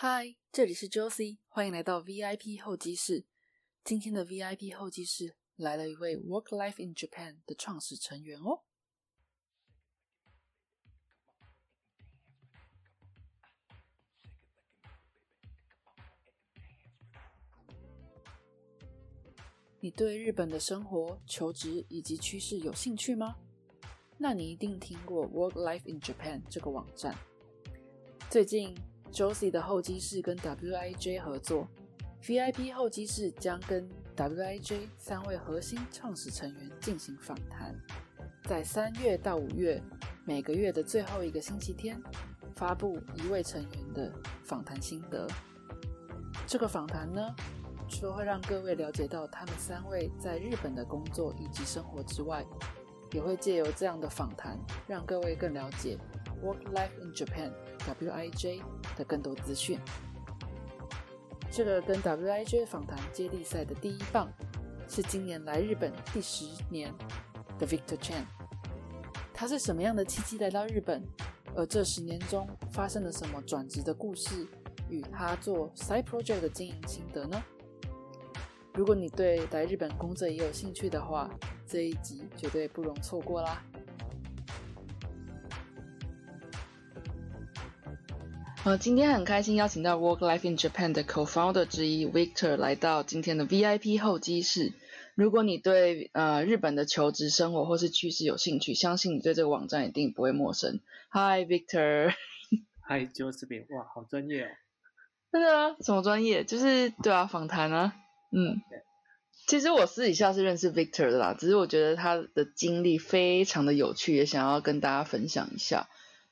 嗨，这里是 Josie，欢迎来到 VIP 候机室。今天的 VIP 候机室来了一位 Work Life in Japan 的创始成员哦。你对日本的生活、求职以及趋势有兴趣吗？那你一定听过 Work Life in Japan 这个网站。最近，Josie 的候机室跟 WIJ 合作，VIP 候机室将跟 WIJ 三位核心创始成员进行访谈，在三月到五月每个月的最后一个星期天，发布一位成员的访谈心得。这个访谈呢？除了会让各位了解到他们三位在日本的工作以及生活之外，也会借由这样的访谈，让各位更了解 Work Life in Wij 的更多资讯。这个跟 WIJ 访谈接力赛的第一棒是今年来日本第十年的 Victor Chan。他是什么样的契机来到日本？而这十年中发生了什么转职的故事？与他做 Side Project 的经营心得呢？如果你对来日本工作也有兴趣的话，这一集绝对不容错过啦！呃，今天很开心邀请到 Work Life in Japan 的 Co-founder 之一 Victor 来到今天的 VIP 候机室。如果你对呃日本的求职生活或是趋势有兴趣，相信你对这个网站一定不会陌生。Hi Victor，嗨 Josephine，哇，好专业哦！真的啊？什么专业？就是对啊，访谈啊。嗯，其实我私底下是认识 Victor 的啦，只是我觉得他的经历非常的有趣，也想要跟大家分享一下。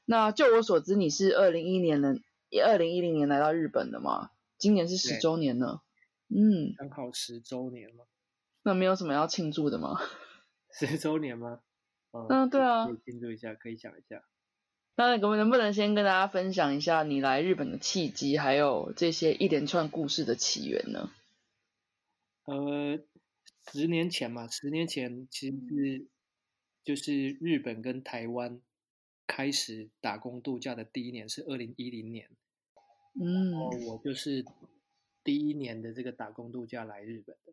那就我所知，你是二零一年的二零一零年来到日本的嘛？今年是十周年呢。嗯，刚好十周年嘛。那没有什么要庆祝的吗？十周年吗？嗯，对啊，可以庆祝一下，可以想一下。那我们能不能先跟大家分享一下你来日本的契机，还有这些一连串故事的起源呢？呃，十年前嘛，十年前其实是就是日本跟台湾开始打工度假的第一年是二零一零年，嗯，然后我就是第一年的这个打工度假来日本的，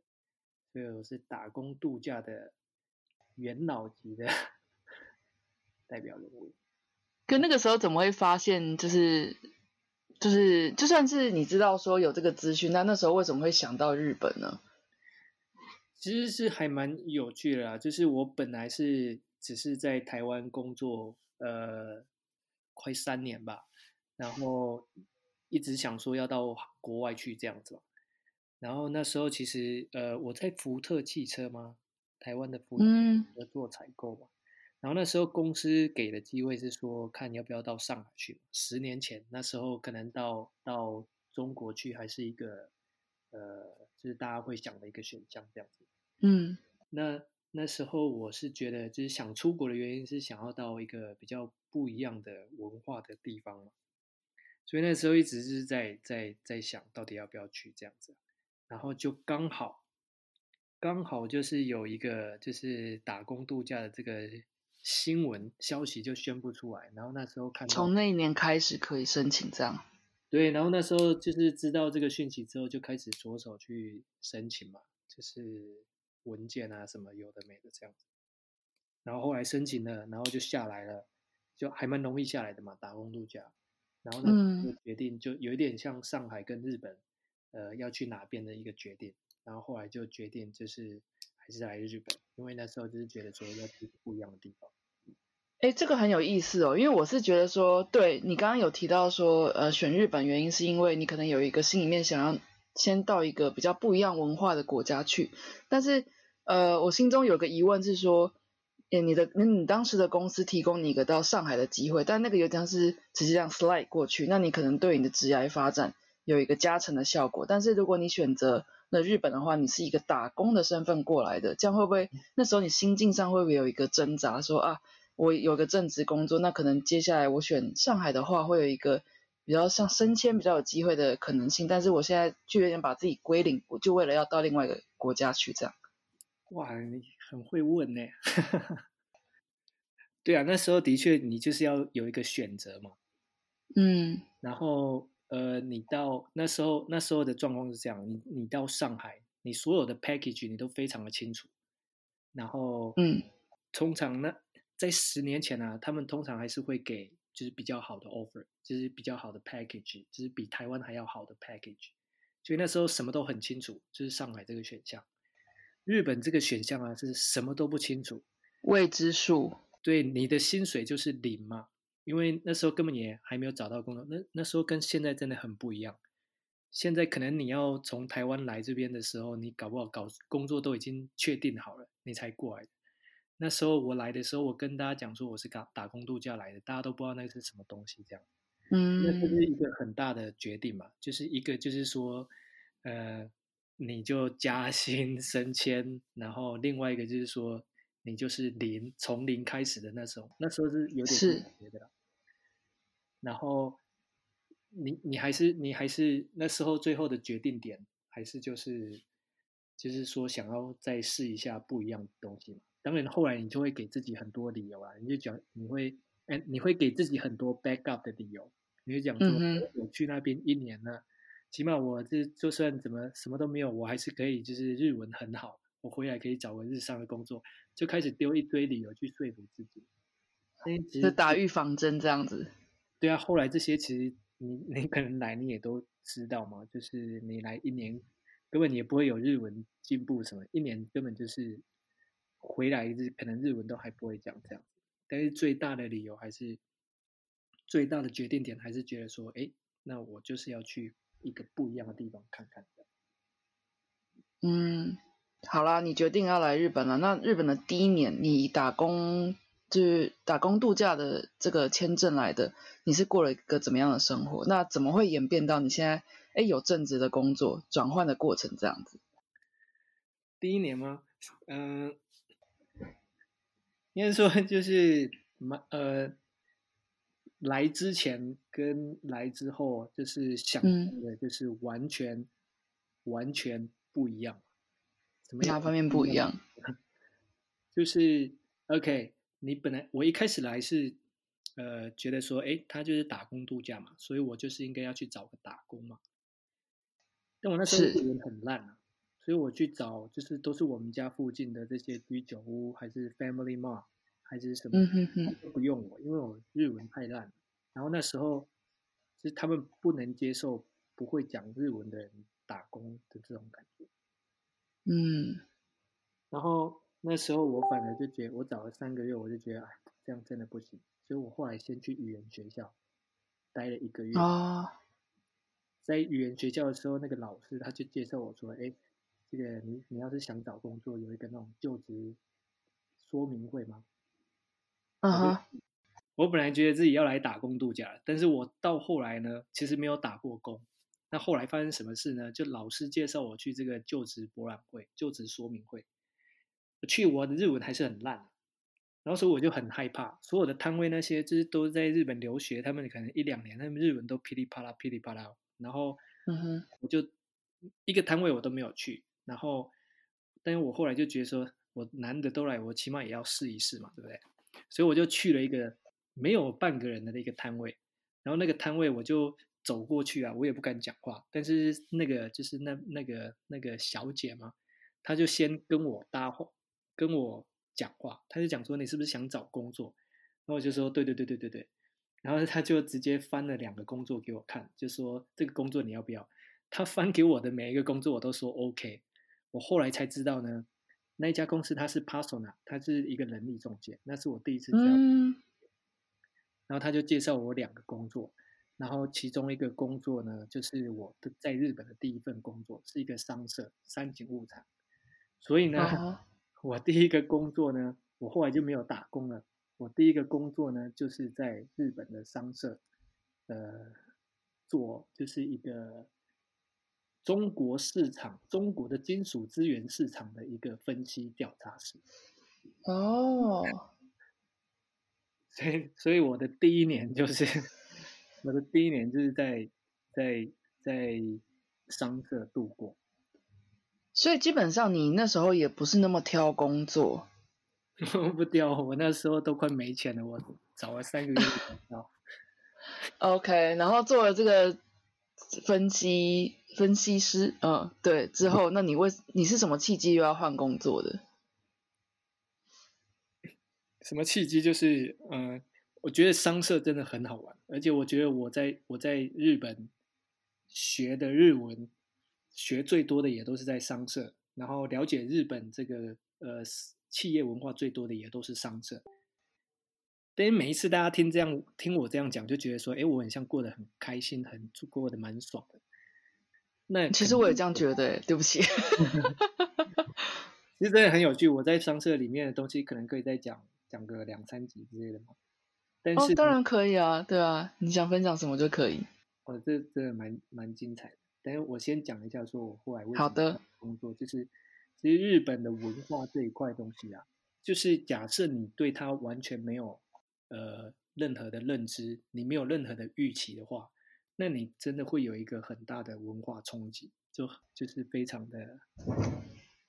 所以我是打工度假的元老级的 代表人物。可那个时候怎么会发现，就是就是就算是你知道说有这个资讯，那那时候为什么会想到日本呢？其实是还蛮有趣的啦，就是我本来是只是在台湾工作，呃，快三年吧，然后一直想说要到国外去这样子嘛。然后那时候其实呃我在福特汽车嘛，台湾的福特做采购嘛。然后那时候公司给的机会是说，看要不要到上海去。十年前那时候可能到到中国去还是一个呃，就是大家会想的一个选项这样子。嗯，那那时候我是觉得，就是想出国的原因是想要到一个比较不一样的文化的地方嘛，所以那时候一直是在在在想到底要不要去这样子，然后就刚好刚好就是有一个就是打工度假的这个新闻消息就宣布出来，然后那时候看从那一年开始可以申请这样，对，然后那时候就是知道这个讯息之后，就开始着手去申请嘛，就是。文件啊，什么有的没的这样子，然后后来申请了，然后就下来了，就还蛮容易下来的嘛，打工度假。然后呢，就决定就有一点像上海跟日本，呃，要去哪边的一个决定。然后后来就决定就是还是来日本，因为那时候就是觉得说要去不一样的地方。哎，这个很有意思哦，因为我是觉得说，对你刚刚有提到说，呃，选日本原因是因为你可能有一个心里面想要。先到一个比较不一样文化的国家去，但是，呃，我心中有个疑问是说，诶，你的那，你当时的公司提供你一个到上海的机会，但那个有点是直接这样 slide 过去，那你可能对你的职业发展有一个加成的效果。但是如果你选择了日本的话，你是一个打工的身份过来的，这样会不会那时候你心境上会不会有一个挣扎？说啊，我有个正职工作，那可能接下来我选上海的话，会有一个。比较像升迁比较有机会的可能性，但是我现在就有点把自己归零，我就为了要到另外一个国家去这样。哇，你很会问呢。对啊，那时候的确你就是要有一个选择嘛。嗯。然后呃，你到那时候那时候的状况是这样，你你到上海，你所有的 package 你都非常的清楚，然后嗯，通常呢在十年前呢、他们通常还是会给就是比较好的 offer，就是比较好的 package，就是比台湾还要好的 package。所以那时候什么都很清楚，就是上海这个选项。日本这个选项啊是什么都不清楚，未知数。对你的薪水就是零嘛，因为那时候根本也还没有找到工作，那那时候跟现在真的很不一样。现在可能你要从台湾来这边的时候，你搞不好搞工作都已经确定好了，你才过来的。那时候我来的时候，我跟大家讲说我是打打工度假来的，大家都不知道那是什么东西，这样。嗯那这嗯是一个很大的决定嘛，就是一个就是说，呃，你就加薪升迁，然后另外一个就是说，你就是零从零开始的那种，那时候是有点是觉的。然后你你还是你还是那时候最后的决定点，还是就是就是说想要再试一下不一样的东西嘛。当然后来你就会给自己很多理由啊，你就讲你会哎你会给自己很多 backup 的理由，你就讲说、嗯我去那边一年了，起码我这就算怎么什么都没有，我还是可以就是日文很好，我回来可以找个日上的工作，就开始丢一堆理由去说服自己。但是打预防针这样子。对啊，后来这些其实你你可能来你也都知道嘛，就是你来一年根本也不会有日文进步什么，一年根本就是回来日可能日文都还不会讲这样。但是最大的理由还是最大的决定点还是觉得说，哎，那我就是要去一个不一样的地方看看的。嗯，好啦，你决定要来日本了。那日本的第一年，你打工就是打工度假的这个签证来的，你是过了一个怎么样的生活？那怎么会演变到你现在哎有正职的工作转换的过程这样子？第一年吗？嗯、应该说就是蛮呃，来之前跟来之后，就是想的，就是完全、完全不一样。怎么样？哪方面不一样？就是 OK，你本来我一开始来是呃觉得说，哎，他就是打工度假嘛，所以我就是应该要去找个打工嘛。但我那时候是日文很烂啊，所以我去找就是都是我们家附近的这些居酒屋，还是 Family Mart，还是什么，嗯哼哼，都不用我，因为我日文太烂了。然后那时候就是他们不能接受不会讲日文的人打工的这种感觉。嗯然后那时候我反而就觉得，我找了三个月，我就觉得，哎，这样真的不行。所以我后来先去语言学校待了一个月。哦，在语言学校的时候，那个老师他就介绍我说，哎，这个你你要是想找工作，有一个那种就职说明会吗？嗯哼，我本来觉得自己要来打工度假，但是我到后来呢，其实没有打过工。那后来发生什么事呢？就老师介绍我去这个就职博览会、就职说明会。去，我的日文还是很烂，然后所以我就很害怕。所有的摊位那些就是都在日本留学，他们可能一两年，他们日文都噼里啪啦、噼里啪啦。然后嗯哼，我就一个摊位我都没有去。然后，但是我后来就觉得说，我难得都来，我起码也要试一试嘛，对不对？所以我就去了一个没有半个人的一个摊位，然后那个摊位我就走过去啊，我也不敢讲话，但是那个就是那那个那个小姐嘛，她就先跟我搭话，跟我讲话，她就讲说你是不是想找工作？然后我就说对对对对对对，然后她就直接翻了两个工作给我看，就说这个工作你要不要？她翻给我的每一个工作我都说 OK，我后来才知道呢。那一家公司它是 Persona，它是一个人力中介，那是我第一次知道。嗯然后他就介绍我两个工作，然后其中一个工作呢，就是我的在日本的第一份工作，是一个商社三井物产。所以呢，哦我第一个工作呢，我后来就没有打工了。我第一个工作呢，就是在日本的商社，呃，做就是一个中国市场、中国的金属资源市场的一个分析调查师。哦，所以，所以我的第一年就是我的第一年就是在在在商社度过。所以基本上你那时候也不是那么挑工作，不挑，我那时候都快没钱了，我找了三个月才找到。OK，然后做了这个分析分析师，嗯，对，之后那你为你是什么契机又要换工作的？什么契机？就是嗯，我觉得商社真的很好玩，而且我觉得我在我在日本学的日文学最多的也都是在商社，然后了解日本这个呃企业文化最多的也都是商社。但是每一次大家听这样听我这样讲，就觉得说，哎，我很像过得很开心，很过得蛮爽的。那其实我也这样觉得，对不起。其实真的很有趣，我在商社里面的东西可能可以再讲讲个两三集之类的嘛。但是当然可以啊，对啊，你想分享什么就可以。哦，这真的蛮蛮精彩的。等下我先讲一下，说我后来为好的工作，就是其实日本的文化这一块东西啊，就是假设你对它完全没有。呃，任何的认知，你没有任何的预期的话，那你真的会有一个很大的文化冲击，就就是非常的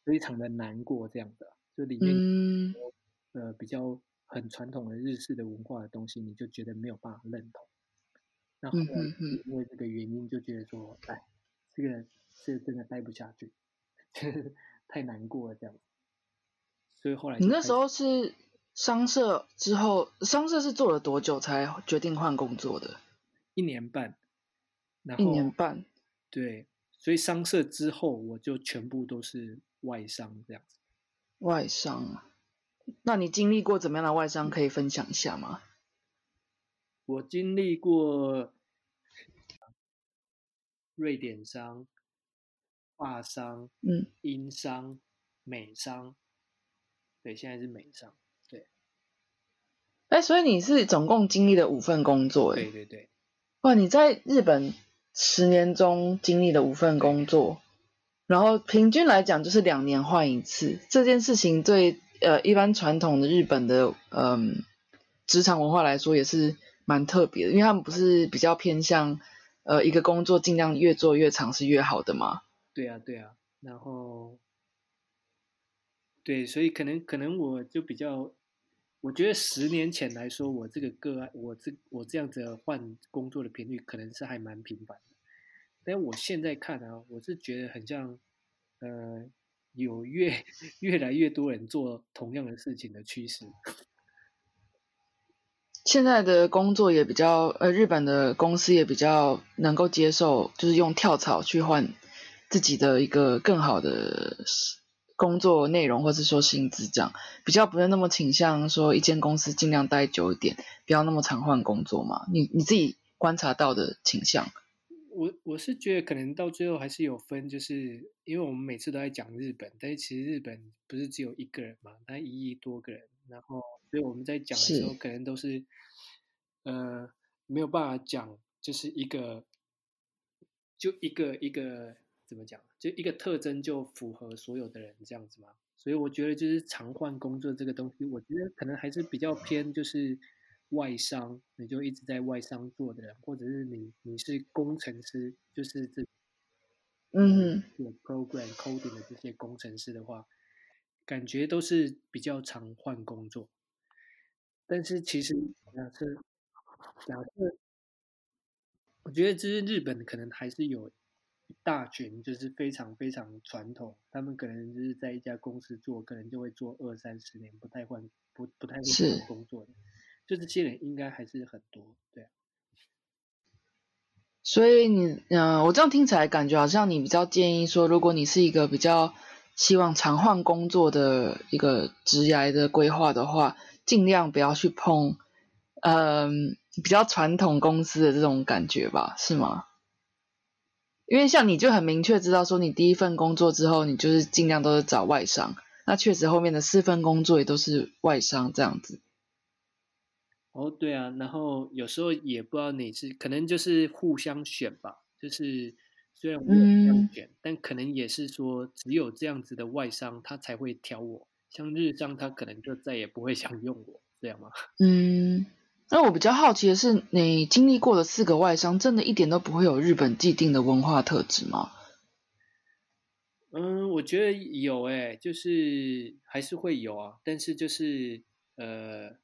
非常的难过这样的，就里面呃比较很传统的日式的文化的东西，你就觉得没有办法认同。那后来因为这个原因，就觉得说，哎，这个这真的待不下去，太难过了这样。所以后来你那时候是。商社之后，商社是做了多久才决定换工作的？一年半。一年半。对，所以商社之后，我就全部都是外商这样子。外商啊？那你经历过怎么样的外商？可以分享一下吗？我经历过瑞典商、法商、嗯，英商、美商。对，现在是美商。哎，所以你是总共经历了五份工作，哎，对对对，哇，你在日本十年中经历了五份工作，然后平均来讲就是两年换一次，这件事情对呃一般传统的日本的嗯职场文化来说也是蛮特别的，因为他们不是比较偏向呃一个工作尽量越做越长是越好的吗？对啊对啊，然后对，所以可能可能我就比较。我觉得十年前来说，我这个个案，我这我这样子换工作的频率可能是还蛮频繁的。但我现在看啊，我是觉得很像，呃，有越越来越多人做同样的事情的趋势。现在的工作也比较，呃，日本的公司也比较能够接受，就是用跳槽去换自己的一个更好的。工作内容或是说薪资这样，比较不是那么倾向说一间公司尽量待久一点，不要那么常换工作嘛。你你自己观察到的倾向？我我是觉得可能到最后还是有分，就是因为我们每次都在讲日本，但是其实日本不是只有一个人嘛，它一亿多个人，然后所以我们在讲的时候可能都是呃没有办法讲，就是一个就一个一个。怎么讲？就一个特征就符合所有的人这样子嘛？所以我觉得就是常换工作这个东西，我觉得可能还是比较偏就是外商，你就一直在外商做的人，或者是你你是工程师，就是这嗯有 program coding 的这些工程师的话，感觉都是比较常换工作。但是其实假设假设，我觉得就是日本可能还是有。一大群就是非常非常传统，他们可能就是在一家公司做，可能就会做二三十年，不太换，不不太会换工作的，就这些人应该还是很多，对。所以你，嗯，我这样听起来感觉好像你比较建议说，如果你是一个比较希望常换工作的一个职业的规划的话，尽量不要去碰，嗯，比较传统公司的这种感觉吧，是吗？因为像你就很明确知道说，你第一份工作之后，你就是尽量都是找外商。那确实后面的四份工作也都是外商这样子。哦，对啊，然后有时候也不知道哪是可能就是互相选吧，就是虽然我互相选，但可能也是说只有这样子的外商他才会挑我，像日商他可能就再也不会想用我，这样吗？嗯。那我比较好奇的是，你经历过的四个外商，真的一点都不会有日本既定的文化特质吗？嗯，我觉得有诶，就是还是会有啊，但是就是呃，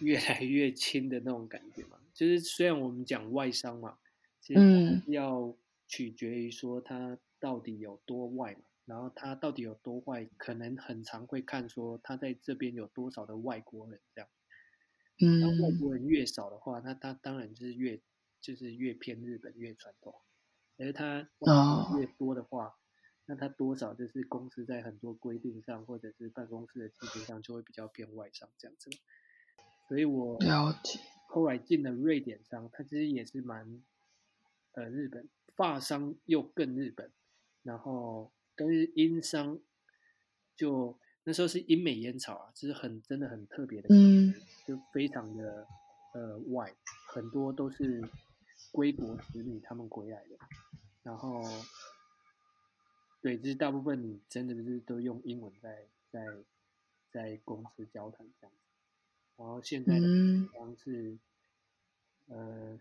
越来越亲的那种感觉嘛。就是虽然我们讲外商嘛，其实嗯要取决于说他到底有多外嘛，然后他到底有多坏，可能很常会看说他在这边有多少的外国人这样。然后外嗯。国人越少的话，那他当然就是越就是越偏日本越传统，而他越多的话，那他多少就是公司在很多规定上或者是办公室的气氛上就会比较偏外商这样子。所以我了解，后来进了瑞典商，它其实也是蛮呃日本发商又更日本，然后跟英商就那时候是英美烟草啊，就是很真的很特别的，嗯。就非常的呃外，很多都是归国子女他们回来的，然后对，就是大部分你真的就是都用英文在在在公司交谈这样子，然后现在的嗯。方式呃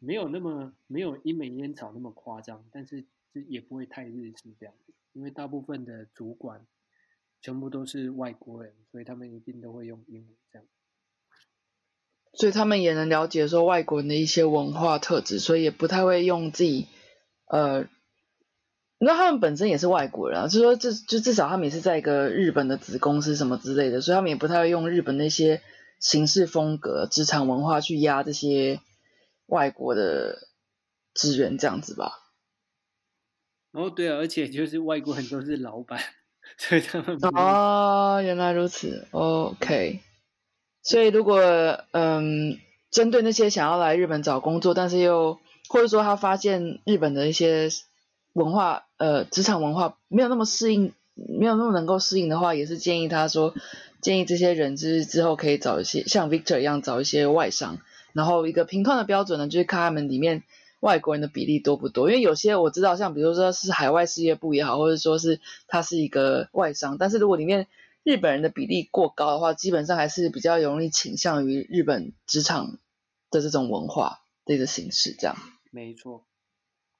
没有那么没有英美烟草那么夸张，但是就也不会太日式这样子，因为大部分的主管全部都是外国人，所以他们一定都会用英文这样。所以他们也能了解说外国人的一些文化特质，所以也不太会用自己呃，那他们本身也是外国人啊，就说至就至少他们也是在一个日本的子公司什么之类的，所以他们也不太会用日本那些行事风格、职场文化去压这些外国的职员这样子吧。哦对啊，而且就是外国人都是老板，所以他们哦，原来如此，OK。所以如果嗯，针对那些想要来日本找工作，但是又或者说他发现日本的一些文化，呃，职场文化没有那么适应，没有那么能够适应的话，也是建议他说，建议这些人就是之后可以找一些像 Victor 一样找一些外商，然后一个评判的标准呢，就是看他们里面外国人的比例多不多。因为有些我知道，像比如说是海外事业部也好，或者说是它是一个外商，但是如果里面日本人的比例过高的话，基本上还是比较容易倾向于日本职场的这种文化的一个形式，这样。没错。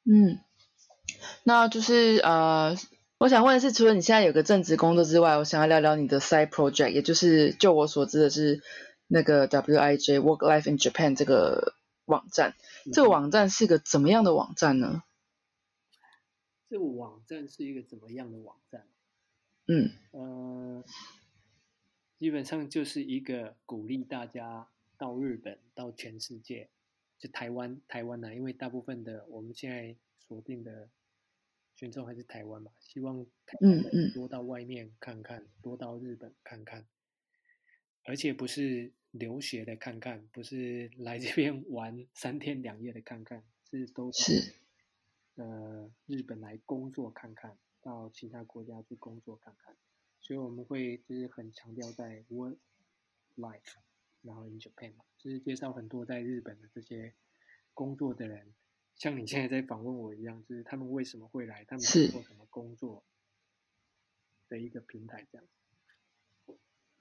嗯，那就是呃，我想问的是，除了你现在有个正职工作之外，我想要聊聊你的 side project，也就是就我所知的是那个 WIJ Work Life in Japan 这个网站。这个网站是个怎么样的网站呢？这个网站是一个怎么样的网站？嗯呃，基本上就是一个鼓励大家到日本、到全世界，就台湾台湾呢、因为大部分的我们现在锁定的群众还是台湾嘛，希望台嗯多到外面看看，多到日本看看，而且不是留学的看看，不是来这边玩三天两夜的看看，是都是呃日本来工作看看，到其他国家去工作看看，所以我们会就是很强调在 work life，然后 in Japan 嘛，就是介绍很多在日本的这些工作的人，像你现在在访问我一样，就是他们为什么会来，他们是做什么工作的一个平台这样。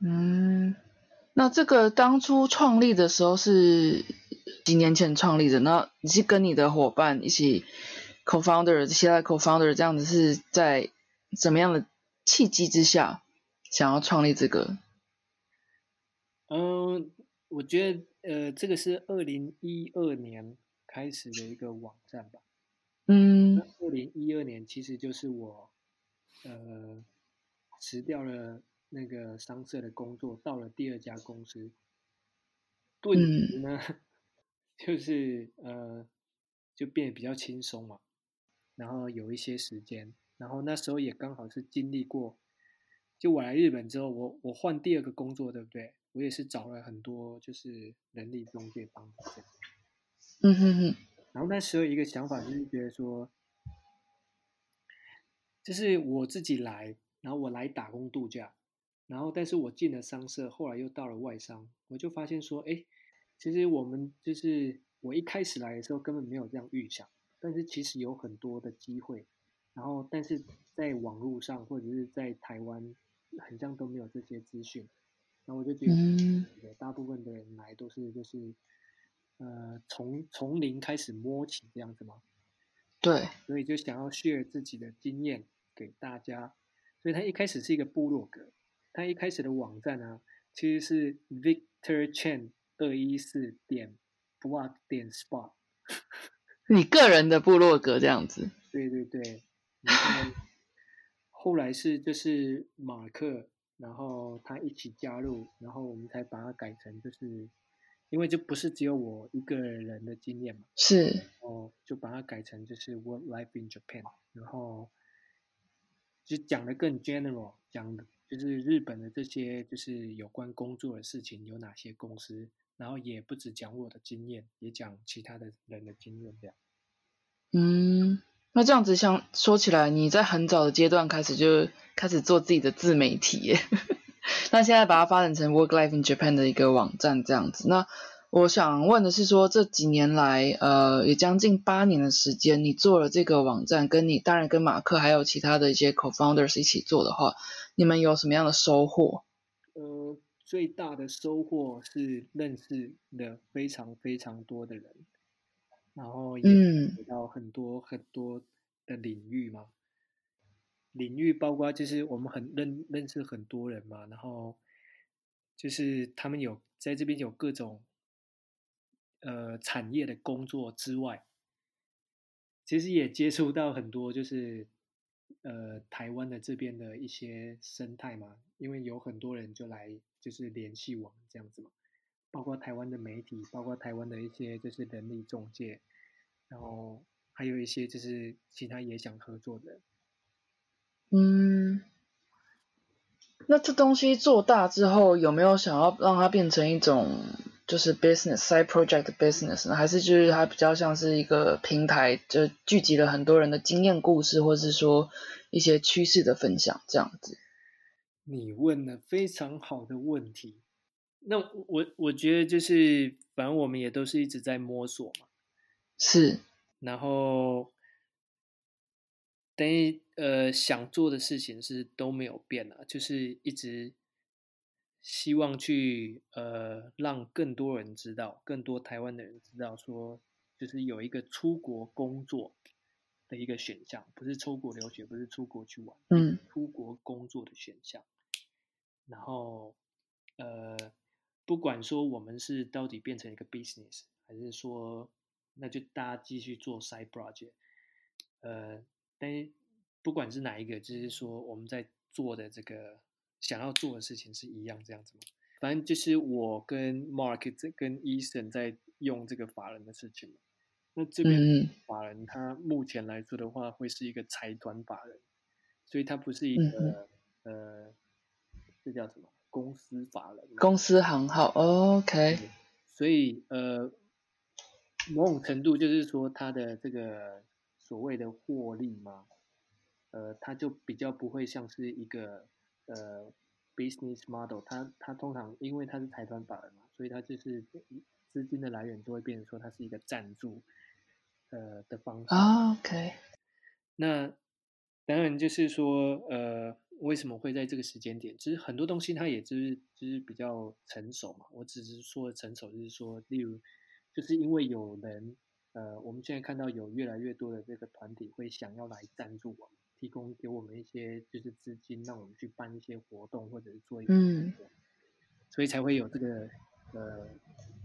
嗯，那这个当初创立的时候是几年前创立的？那你是跟你的伙伴一起 co-founder，其他的 co-founder 这样子是在怎么样的契机之下想要创立这个？嗯，我觉得呃，这个是二零一二年开始的一个网站吧。嗯二零一二年其实就是我呃辞掉了那个商社的工作，到了第二家公司，顿时呢，就是呃就变得比较轻松嘛，然后有一些时间，然后那时候也刚好是经历过，就我来日本之后，我我换第二个工作，对不对？我也是找了很多就是人力中介帮助这样。嗯哼哼，然后那时候一个想法就是觉得说，就是我自己来，然后我来打工度假，然后但是我进了商社，后来又到了外商，我就发现说，哎，其实我们就是我一开始来的时候根本没有这样预想，但是其实有很多的机会，然后但是在网络上或者是在台湾，很像都没有这些资讯，然后我就觉得，嗯大部分的人来都是就是。呃，从从零开始摸起这样子吗？对，所以就想要 share 自己的经验给大家。所以他一开始是一个部落格，它一开始的网站呢，其实是 Victor Chen 二一四点 blog 点 spot。你个人的部落格这样子。对对对，然后后来是就是马克，然后他一起加入，然后我们才把它改成就是，因为就不是只有我一个人的经验嘛，是，哦，就把它改成就是 Work Life in Japan，然后就讲的更 general，讲的就是日本的这些就是有关工作的事情有哪些公司，然后也不止讲我的经验，也讲其他的人的经验这样。嗯，那这样子像说起来，你在很早的阶段开始就开始做自己的自媒体耶，那现在把它发展成 Work Life in Japan 的一个网站这样子。那我想问的是说，这几年来，呃，也将近八年的时间，你做了这个网站，跟你当然跟马克还有其他的一些 co-founders 一起做的话，你们有什么样的收获？呃，最大的收获是认识了非常非常多的人，然后也到很多很多的领域嘛。领域包括就是我们很认认识很多人嘛，然后就是他们有在这边有各种呃产业的工作之外，其实也接触到很多就是呃台湾的这边的一些生态嘛，因为有很多人就来就是联系我们这样子嘛，包括台湾的媒体，包括台湾的一些就是人力中介，然后还有一些就是其他也想合作的。嗯，那这东西做大之后，有没有想要让它变成一种就是 business side project business 呢？还是就是它比较像是一个平台，就聚集了很多人的经验故事，或是说一些趋势的分享这样子？你问了非常好的问题。那我我觉得就是，反正我们也都是一直在摸索嘛。是，然后，等于呃想做的事情是都没有变啊，就是一直希望去呃让更多人知道，更多台湾的人知道说，就是有一个出国工作的一个选项，不是出国留学，不是出国去玩，嗯，出国工作的选项。然后呃，不管说我们是到底变成一个 business，还是说那就大家继续做 side project，呃，但是不管是哪一个，就是说我们在做的这个想要做的事情是一样这样子吗。反正就是我跟 Mark 这跟 Eason 在用这个法人的事情嘛。那这边法人他目前来说的话，会是一个财团法人，所以它不是一嗯个、呃，这叫什么公司法人？公司行号，OK，所以呃，某种程度就是说，他的这个所谓的获利嘛，呃，他就比较不会像是一个呃 business model，它它通常因为它是财团法人嘛，所以它就是资金的来源就会变成说它是一个赞助呃的方式。啊，OK，那当然就是说，呃，为什么会在这个时间点？其实很多东西它也就是就是比较成熟嘛。我只是说的成熟，就是说，例如，就是因为有人，呃，我们现在看到有越来越多的这个团体会想要来赞助我们，提供给我们一些就是资金，让我们去办一些活动或者是做一些嗯活动，所以才会有这个呃，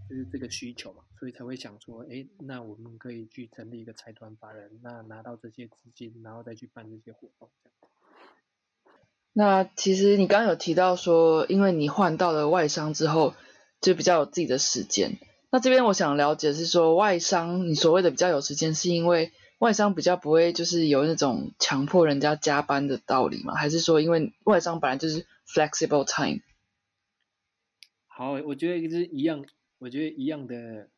就是这个需求嘛，所以才会想说，哎，那我们可以去成立一个财团法人，那拿到这些资金，然后再去办这些活动，这样。那其实你刚刚有提到说，因为你换到了外商之后，就比较有自己的时间。那这边我想了解是说，外商你所谓的比较有时间，是因为外商比较不会就是有那种强迫人家加班的道理吗？还是说因为外商本来就是 flexible time？好，我觉得是一样，我觉得一样的。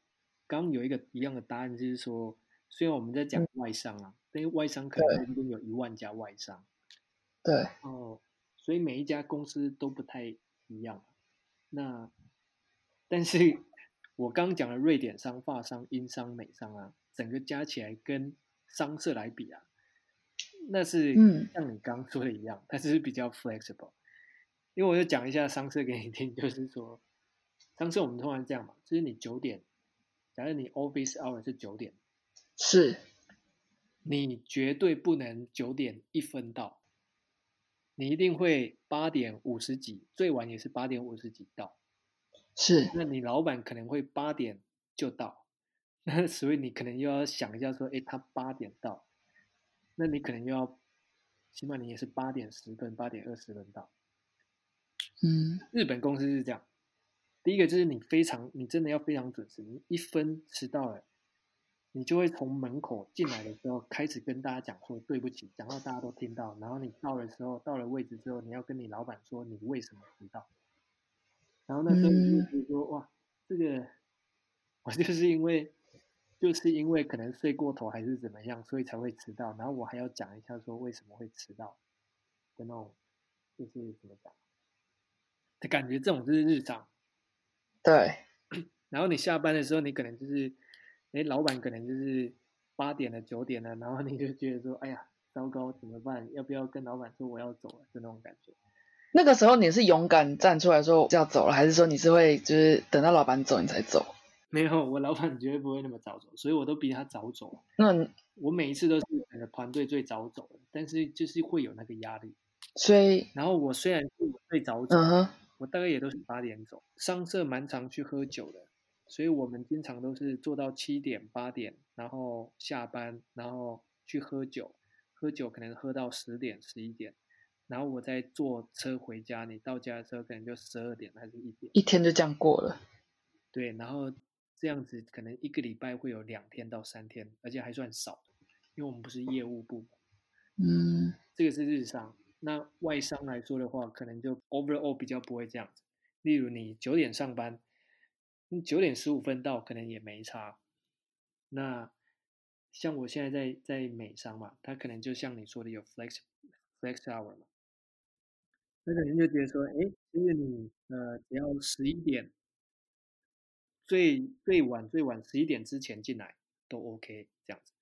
刚刚有一个一样的答案，就是说，虽然我们在讲外商啊，但是外商可能在这边有一万家外商，对，哦，所以每一家公司都不太一样。那，但是我刚讲的瑞典商、法商、英商、美商啊，整个加起来跟商社来比啊，那是嗯像你刚说的一样，它只是比较 flexible。因为我就讲一下商社给你听，就是说，商社我们通常这样嘛，就是你九点，假如你 office hour 是九点，是，你绝对不能九点一分到，你一定会八点五十几，最晚也是八点五十几到。是，那你老板可能会八点就到，那所以你可能又要想一下说，哎，他八点到，那你可能又要，起码你也是八点十分、八点二十分到。嗯，日本公司是这样，第一个就是你非常，你真的要非常准时，你一分迟到了，你就会从门口进来的时候开始跟大家讲说对不起，讲到大家都听到，然后你到的时候到了位置之后，你要跟你老板说你为什么迟到，然后那时候你就觉得说哇，这个我就是因为就是因为可能睡过头还是怎么样，所以才会迟到，然后我还要讲一下说为什么会迟到的那种，就是怎么讲。的感觉，这种就是日常。对。然后你下班的时候，你可能就是，哎，老板可能就是八点了、九点了，然后你就觉得说，哎呀，糟糕，怎么办？要不要跟老板说我要走了？就那种感觉。那个时候你是勇敢站出来说要走了，还是说你是会就是等到老板走你才走？没有，我老板绝对不会那么早走，所以我都比他早走。那我每一次都是整个团队最早走的，但是就是会有那个压力。所以，然后我虽然是我最早走。我大概也都是八点走，商社蛮常去喝酒的，所以我们经常都是做到七点八点，然后下班，然后去喝酒，喝酒可能喝到十点十一点，然后我再坐车回家，你到家的时候可能就十二点还是一点，一天就这样过了。对，然后这样子可能一个礼拜会有两天到三天，而且还算少，因为我们不是业务部，嗯，这个是日商。那外商来说的话，可能就 overall 比较不会这样子。例如你九点上班，你九点十五分到，可能也没差。那像我现在在在美商嘛，他可能就像你说的有 flex flex hour 嘛，那可能就觉得说，哎，其实你呃只要十一点，最最晚最晚十一点之前进来都 OK 这样子。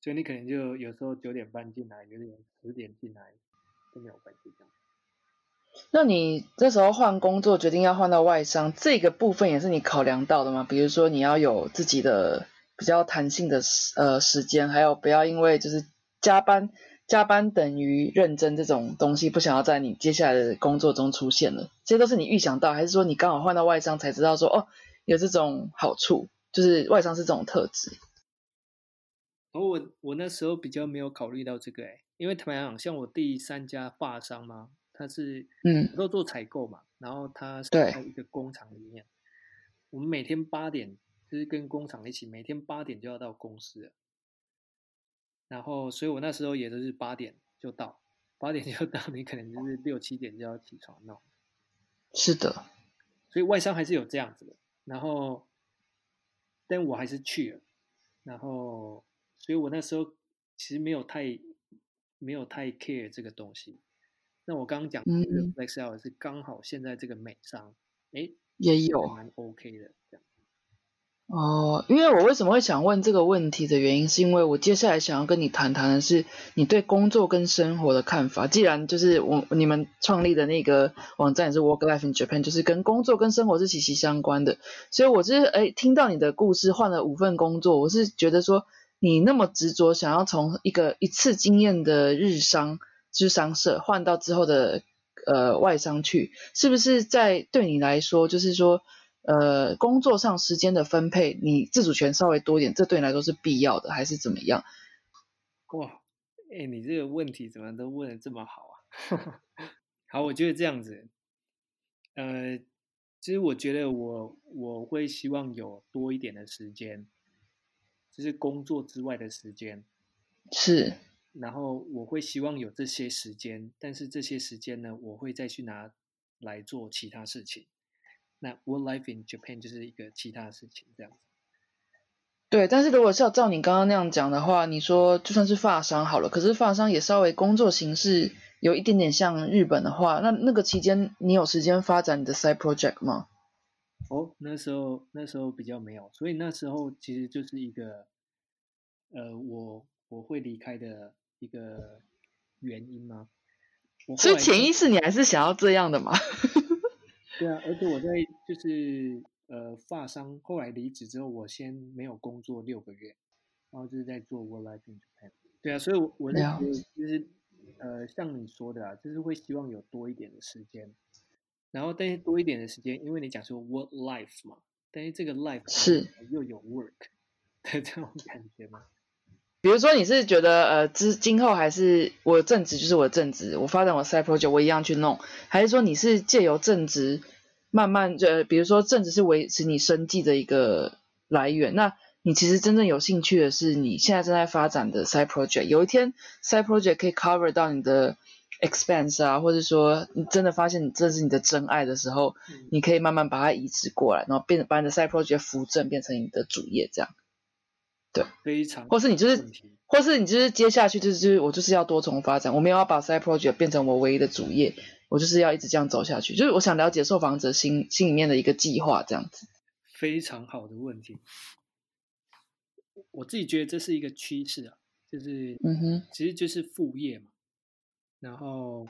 所以你可能就有时候九点半进来，有点十点进来。都没有关系，这样。那你这时候换工作，决定要换到外商，这个部分也是你考量到的吗？比如说你要有自己的比较弹性的呃时间，还有不要因为就是加班，加班等于认真这种东西，不想要在你接下来的工作中出现了。这些都是你预想到，还是说你刚好换到外商才知道说哦有这种好处，就是外商是这种特质？哦，我我那时候比较没有考虑到这个，哎。因为坦白讲，像我第三家发商嘛，他是嗯都做采购嘛，然后他是在一个工厂里面，我们每天八点就是跟工厂一起，每天八点就要到公司，然后所以我那时候也都是八点就到，八点就到，你可能就是六七点就要起床那种。是的，所以外商还是有这样子的，然后但我还是去了，然后所以我那时候其实没有太。没有太 care 这个东西。那我刚刚讲的 Flexel 是刚好现在这个美商，哎，也有蛮 OK 的这样。哦，因为我为什么会想问这个问题的原因，是因为我接下来想要跟你谈谈的是你对工作跟生活的看法。既然就是我你们创立的那个网站是 Work Life in Japan，就是跟工作跟生活是息息相关的。所以我就是哎，听到你的故事，换了五份工作，我是觉得说。你那么执着想要从一个一次经验的日商之商社换到之后的呃外商去，是不是在对你来说，就是说呃工作上时间的分配，你自主权稍微多一点，这对你来说是必要的，还是怎么样？哇，哎，你这个问题怎么都问的这么好啊？好，我觉得这样子，呃，其实我觉得我我会希望有多一点的时间。就是工作之外的时间，是。然后我会希望有这些时间，但是这些时间呢，我会再去拿来做其他事情。那 Work Life in Japan 就是一个其他事情，这样子。对，但是如果是要照你刚刚那样讲的话，你说就算是发商好了，可是发商也稍微工作形式有一点点像日本的话，那那个期间你有时间发展你的 side project 吗？哦，那时候那时候比较没有，所以那时候其实就是一个，呃，我我会离开的一个原因吗？所以潜意识你还是想要这样的嘛？对啊，而且我在就是呃发商后来离职之后，我先没有工作六个月，然后就是在做 work life in Japan。对啊，所以我我觉得就是呃像你说的啊，就是会希望有多一点的时间。然后，但是多一点的时间，因为你讲说 work life 嘛，但是这个 life 是又有 work，的这种感觉吗？比如说，你是觉得呃，之今后还是我正职就是我的正职，我发展我 side project 我一样去弄，还是说你是借由正职慢慢呃，比如说正职是维持你生计的一个来源，那你其实真正有兴趣的是你现在正在发展的 side project，有一天 side project 可以 cover 到你的 expense 啊，或者说你真的发现你这是你的真爱的时候，你可以慢慢把它移植过来，然后变把你的 side project 扶正变成你的主业这样。对，非常，或是你就是，或是你就是接下去就是就是我就是要多重发展，我没有要把 side project 变成我唯一的主业，我就是要一直这样走下去。就是我想了解受访者心心里面的一个计划，这样子。非常好的问题，我自己觉得这是一个趋势啊，就是嗯哼，其实就是副业嘛，然后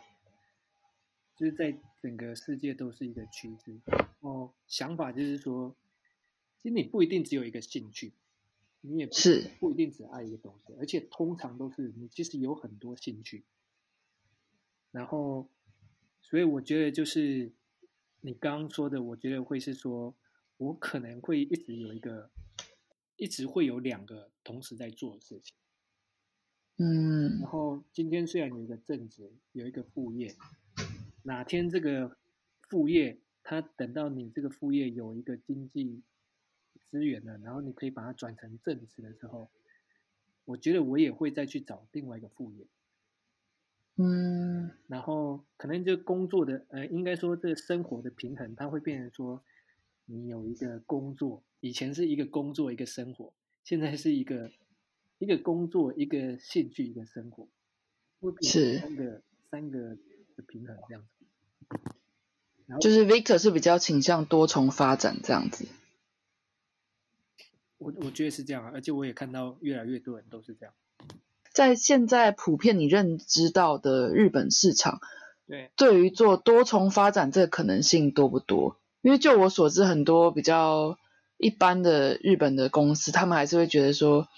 就是在整个世界都是一个趋势。哦，想法就是说，其实你不一定只有一个兴趣。你也是不一定只爱一个东西，而且通常都是你其实有很多兴趣，然后，所以我觉得就是你刚刚说的，我觉得会是说，我可能会一直有一个，一直会有两个同时在做的事情，嗯，然后今天虽然有一个正职，有一个副业，哪天这个副业，它等到你这个副业有一个经济。资源了，然后你可以把它转成正职的时候，我觉得我也会再去找另外一个副业，嗯，然后可能就工作的，呃，应该说这个生活的平衡，它会变成说，你有一个工作，以前是一个工作一个生活，现在是一个一个工作一个兴趣一个生活，是。三个三个的平衡这样子，就是 Victor 是比较倾向多重发展这样子。我我觉得是这样啊，而且我也看到越来越多人都是这样。在现在普遍你认知到的日本市场，对，对于做多重发展这个可能性多不多？因为就我所知，很多比较一般的日本的公司，他们还是会觉得说，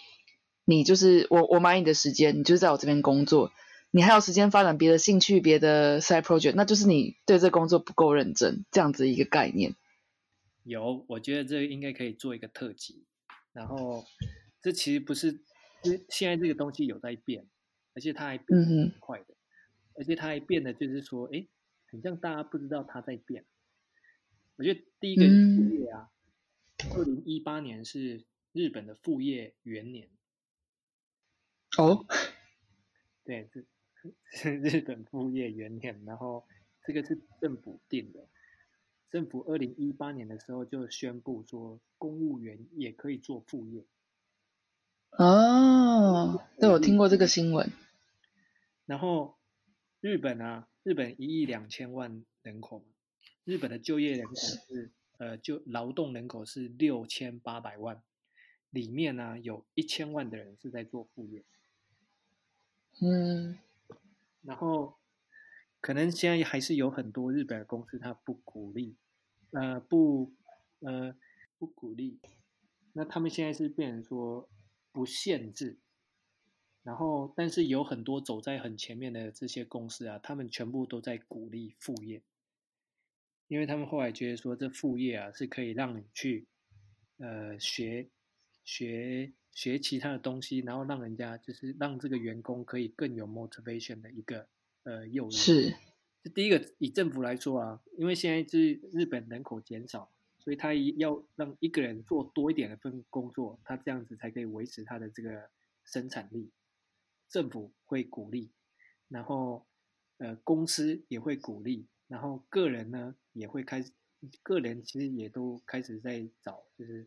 你就是我我买你的时间，你就是在我这边工作，你还有时间发展别的兴趣、别的 side project，那就是你对这工作不够认真，这样子一个概念。有，我觉得这应该可以做一个特辑。然后，这其实不是，因为现在这个东西有在变，而且它还变得很快的，而且它还变得就是说，哎，很像大家不知道它在变。我觉得第一个副业啊，二零一八年是日本的副业元年。哦，对，是 是日本副业元年，然后这个是政府定的。政府二零一八年的时候就宣布说，公务员也可以做副业。哦，对，我听过这个新闻。然后日本啊，日本一亿两千万人口，日本的就业人口是呃，就劳动人口是六千八百万，里面呢有一千万的人是在做副业。嗯，然后可能现在还是有很多日本的公司，它不鼓励。呃不，呃不鼓励。那他们现在是变成说不限制，然后但是有很多走在很前面的这些公司啊，他们全部都在鼓励副业，因为他们后来觉得说这副业啊是可以让你去呃学学学其他的东西，然后让人家就是让这个员工可以更有 motivation 的一个呃诱因。是。第一个，以政府来说啊，因为现在是日本人口减少，所以他要让一个人做多一点的份工作，他这样子才可以维持他的这个生产力。政府会鼓励，然后呃公司也会鼓励，然后个人呢也会开始，个人其实也都开始在找，就是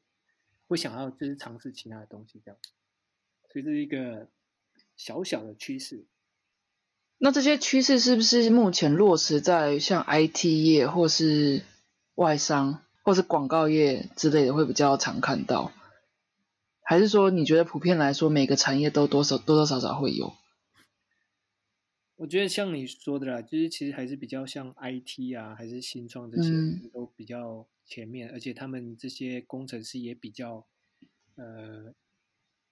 会想要就是尝试其他的东西这样，所以这是一个小小的趋势。那这些趋势是不是目前落实在像 IT 业或是外商或是广告业之类的会比较常看到？还是说你觉得普遍来说每个产业都多少多多少少会有？我觉得像你说的啦，就是其实还是比较像 IT 啊，还是新创这些都比较前面，而且他们这些工程师也比较呃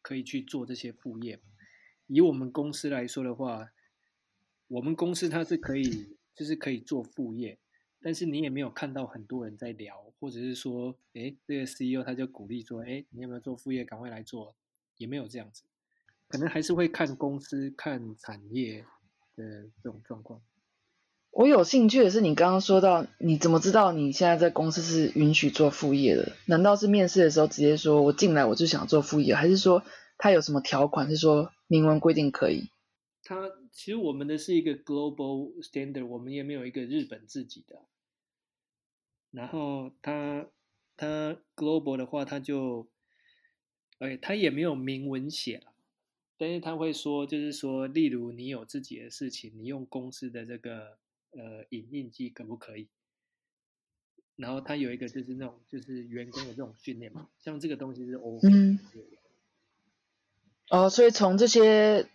可以去做这些副业。以我们公司来说的话。我们公司它是可以，就是可以做副业，但是你也没有看到很多人在聊，或者是说，哎，这个 CEO 他就鼓励说，哎，你有没有做副业，赶快来做，也没有这样子，可能还是会看公司、看产业的这种状况。我有兴趣的是，你刚刚说到，你怎么知道你现在在公司是允许做副业的？难道是面试的时候直接说我进来我就想做副业，还是说他有什么条款是说明文规定可以？他其实我们的是一个 global standard，我们也没有一个日本自己的。然后他他 global 的话，他就，哎，他也没有明文写了，但是他会说，就是说，例如你有自己的事情，你用公司的这个。呃，影印机可不可以？然后他有一个就是那种就是员工的这种训练嘛，像这个东西是 O。嗯。哦，所以从这些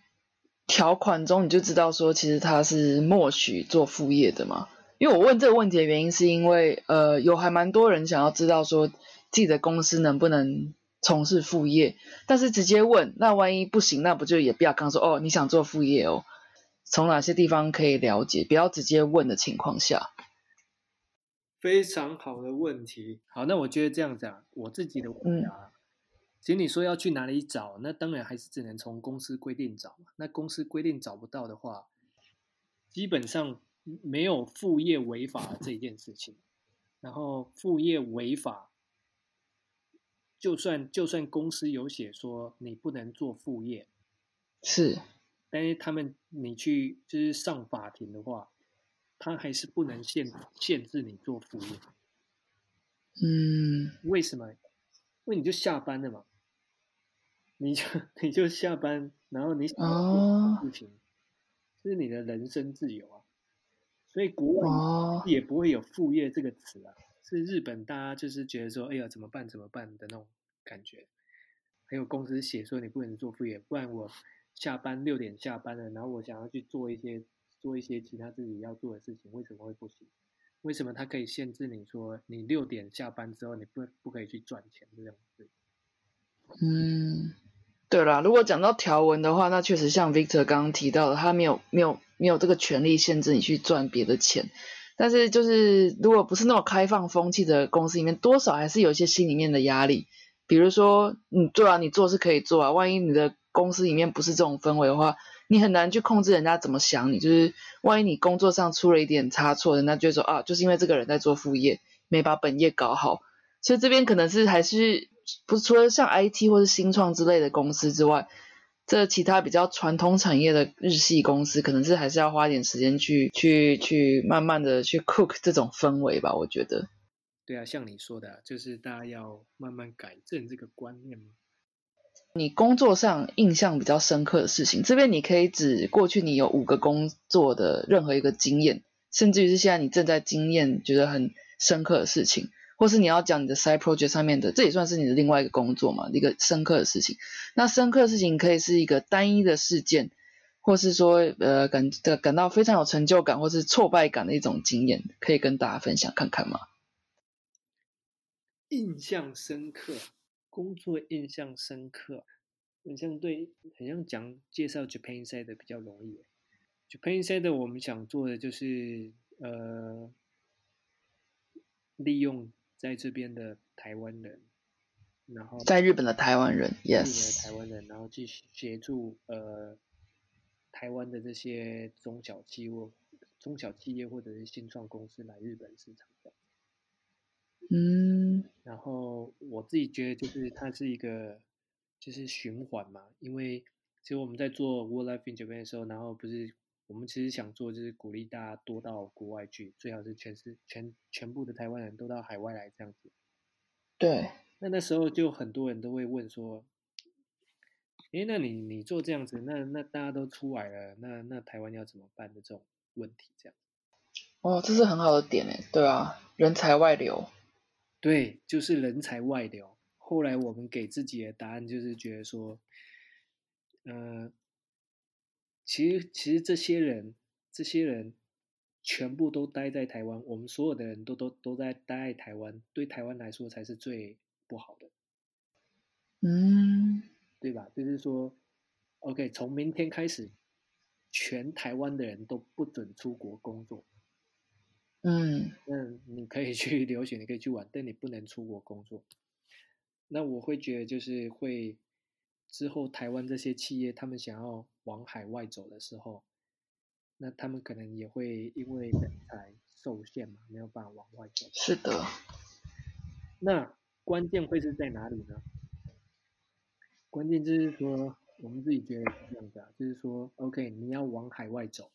条款中你就知道说，其实他是默许做副业的嘛？因为我问这个问题的原因，是因为呃，有还蛮多人想要知道说自己的公司能不能从事副业，但是直接问，那万一不行，那不就也不要刚说哦，你想做副业哦。从哪些地方可以了解？不要直接问的情况下，非常好的问题。好，那我觉得这样讲，我自己的回答，其实你说要去哪里找，那当然还是只能从公司规定找嘛。那公司规定找不到的话，基本上没有副业违法这一件事情。然后副业违法，就算就算公司有写说你不能做副业，是。但是他们，你去就是上法庭的话，他还是不能限限制你做副业。嗯，为什么？因为你就下班了嘛，你就 你就下班，然后你想做事情，这是你的人生自由啊。所以国外也不会有副业这个词啊。是日本大家就是觉得说，哎呀，怎么办？怎么办的那种感觉。还有公司写说你不能做副业，不然我。下班六点下班了，然后我想要去做一些做一些其他自己要做的事情，为什么会不行？为什么他可以限制你说你六点下班之后你不不可以去赚钱这样子？嗯，对啦，如果讲到条文的话，那确实像 Victor 刚刚提到的，他没有没有没有这个权利限制你去赚别的钱。但是就是如果不是那种开放风气的公司里面，多少还是有一些心里面的压力。比如说，你做啊，你做是可以做啊，万一你的公司里面不是这种氛围的话，你很难去控制人家怎么想你。就是万一你工作上出了一点差错，人家就说啊，就是因为这个人在做副业，没把本业搞好。所以这边可能是还是不除了像 IT 或是新创之类的公司之外，这其他比较传统产业的日系公司，可能是还是要花点时间去去去慢慢的去 cook 这种氛围吧。我觉得。对啊，像你说的，就是大家要慢慢改正这个观念嘛。你工作上印象比较深刻的事情，这边你可以指过去你有五个工作的任何一个经验，甚至于是现在你正在经验觉得很深刻的事情，或是你要讲你的 side project 上面的，这也算是你的另外一个工作嘛，一个深刻的事情。那深刻的事情可以是一个单一的事件，或是说呃感的感到非常有成就感或是挫败感的一种经验，可以跟大家分享看看吗？印象深刻。工作印象深刻，很像对，很像讲介绍 Japan Side 比较容易。Japan Side 我们想做的就是呃，利用在这边的台湾人，然后在日本的台湾人，yes，台湾人，然后去协助呃台湾的这些中小企业、中小企业或者是新创公司来日本市场的。嗯，然后我自己觉得就是它是一个就是循环嘛，因为其实我们在做 World Life in Japan 的时候，然后不是我们其实想做就是鼓励大家多到国外去，最好是全是全全部的台湾人都到海外来这样子。对，那那时候就很多人都会问说，哎，那你你做这样子，那那大家都出来了，那那台湾要怎么办的这种问题这样。哦，这是很好的点诶，对啊，人才外流。对，就是人才外流。后来我们给自己的答案就是觉得说，呃，其实其实这些人，这些人全部都待在台湾，我们所有的人都都都在待在台湾，对台湾来说才是最不好的。嗯，对吧？就是说，OK，从明天开始，全台湾的人都不准出国工作。嗯那你可以去留学，你可以去玩，但你不能出国工作。那我会觉得就是会之后台湾这些企业他们想要往海外走的时候，那他们可能也会因为人才受限嘛，没有办法往外走。是的，那关键会是在哪里呢？关键就是说，我们自己觉得是这样子啊，就是说，OK，你要往海外走，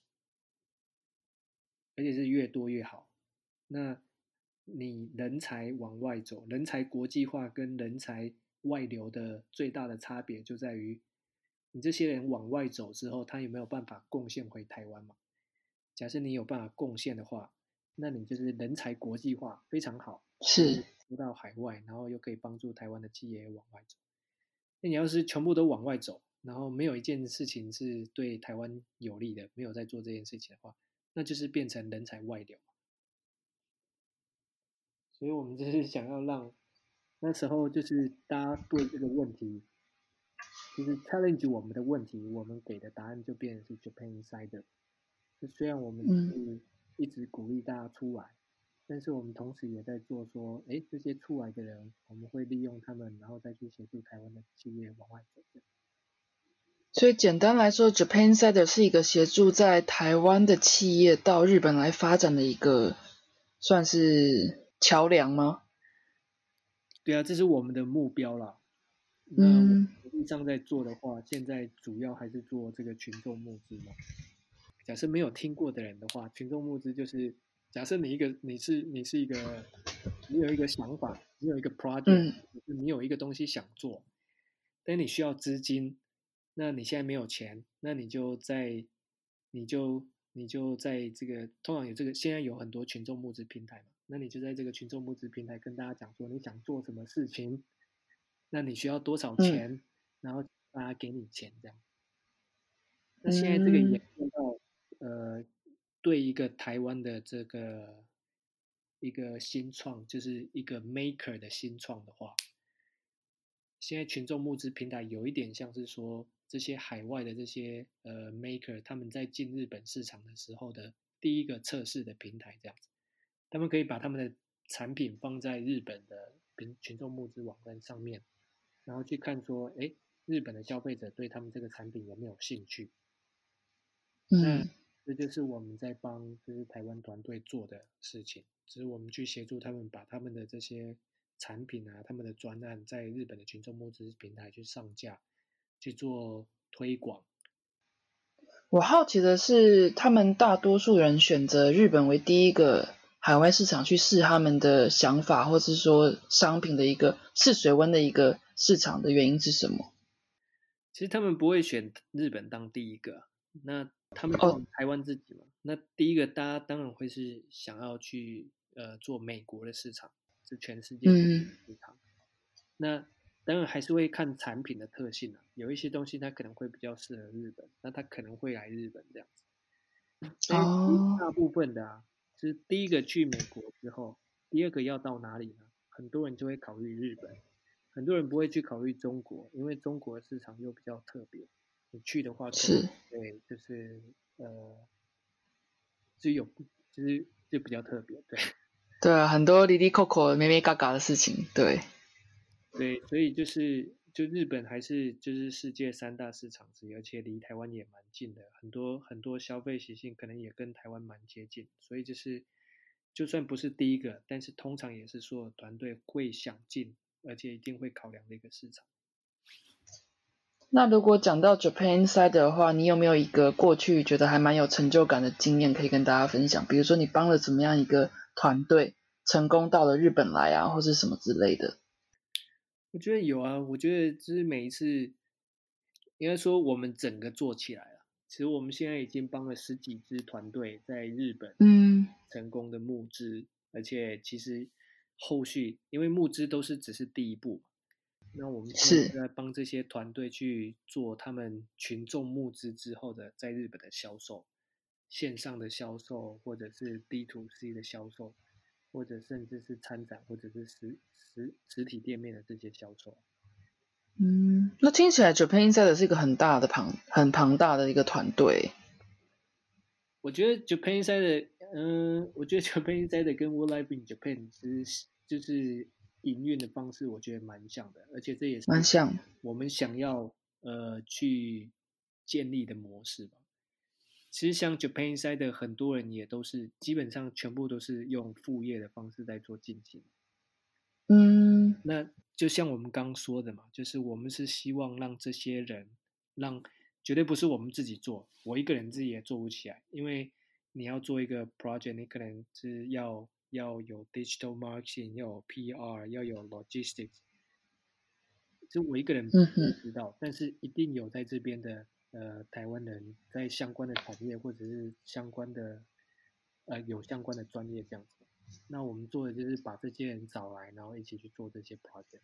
而且是越多越好。那你人才往外走，人才国际化跟人才外流的最大的差别就在于，你这些人往外走之后，他有没有办法贡献回台湾嘛？假设你有办法贡献的话，那你就是人才国际化非常好，是出到海外，然后又可以帮助台湾的企业往外走。那你要是全部都往外走，然后没有一件事情是对台湾有利的，没有在做这件事情的话，那就是变成人才外流。所以我们就是想要让那时候就是大家对这个问题，就是 challenge 我们的问题，我们给的答案就变成是 Japan Insider。就虽然我们嗯是一直鼓励大家出来，但是我们同时也在做说，哎，这些出来的人，我们会利用他们，然后再去协助台湾的企业往外走。所以简单来说，Japan Insider 是一个协助在台湾的企业到日本来发展的一个，算是桥梁吗？对啊，这是我们的目标啦。那嗯实际上在做的话，现在主要还是做这个群众募资嘛。假设没有听过的人的话，群众募资就是假设你一个你是你是一个你有一个想法，你有一个 project，、嗯你有一个东西想做，但你需要资金，那你现在没有钱，那你就在你就你就在这个通常有这个现在有很多群众募资平台嘛，那你就在这个群众募资平台跟大家讲说你想做什么事情，那你需要多少钱，然后大家给你钱这样。那现在这个嗯演变到、呃，对一个台湾的这个一个新创，就是一个 maker 的新创的话，现在群众募资平台有一点像是说这些海外的这些呃 maker 他们在进日本市场的时候的第一个测试的平台这样子，他们可以把他们的产品放在日本的群群众募资网站上面，然后去看说，哎，日本的消费者对他们这个产品有没有兴趣？嗯这就是我们在帮就是台湾团队做的事情，只是我们去协助他们把他们的这些产品啊，他们的专案在日本的群众募资平台去上架，去做推广。我好奇的是，他们大多数人选择日本为第一个海外市场去试他们的想法，或是说商品的一个试水温的一个市场的原因是什么？其实他们不会选日本当第一个，那他们哦选台湾自己嘛。那第一个大家当然会是想要去呃做美国的市场，是全世界的嗯市场。那当然还是会看产品的特性啊，有一些东西它可能会比较适合日本，那它可能会来日本这样子。哦大部分的啊，是第一个去美国之后，第二个要到哪里呢？很多人就会考虑日本，很多人不会去考虑中国，因为中国的市场又比较特别。你去的话是对，就是呃，就有就是就比较特别，对。对啊，很多离离扣扣、咩咩嘎嘎的事情，对，对，所以就是就日本还是就是世界三大市场之一，而且离台湾也蛮近的，很多很多消费习性可能也跟台湾蛮接近，所以就是就算不是第一个，但是通常也是说团队会想进，而且一定会考量的一个市场。那如果讲到 Japan side 的话，你有没有一个过去觉得还蛮有成就感的经验可以跟大家分享？比如说你帮了怎么样一个团队成功到了日本来啊，或是什么之类的？我觉得有啊，我觉得就是每一次，应该说我们整个做起来了。其实我们现在已经帮了十几支团队在日本嗯成功的募资，而且其实后续因为募资都是只是第一步，那我们现在是在帮这些团队去做他们群众募资之后的在日本的销售，线上的销售，或者是 D to C 的销售，或者甚至是参展或者是实实实体店面的这些销售。嗯，那听起来 Japan Insider 是一个很大的庞很庞大的一个团队。我觉得 Japan Inside 的嗯，我觉得 Japan Insider 跟 World Life in Japan 其实就是营运的方式，我觉得蛮像的，而且这也是蛮像我们想要呃去建立的模式吧。其实像 Japan Insider 很多人也都是基本上全部都是用副业的方式在做进行。嗯。那就像我们刚刚说的嘛，就是我们是希望让这些人，让绝对不是我们自己做，我一个人自己也做不起来，因为你要做一个 project，你可能是要要有 digital marketing，要有 PR，要有 logistics，就我一个人不知道，但是一定有在这边的呃台湾人在相关的产业或者是相关的呃有相关的专业这样子。那我们做的就是把这些人找来，然后一起去做这些 project。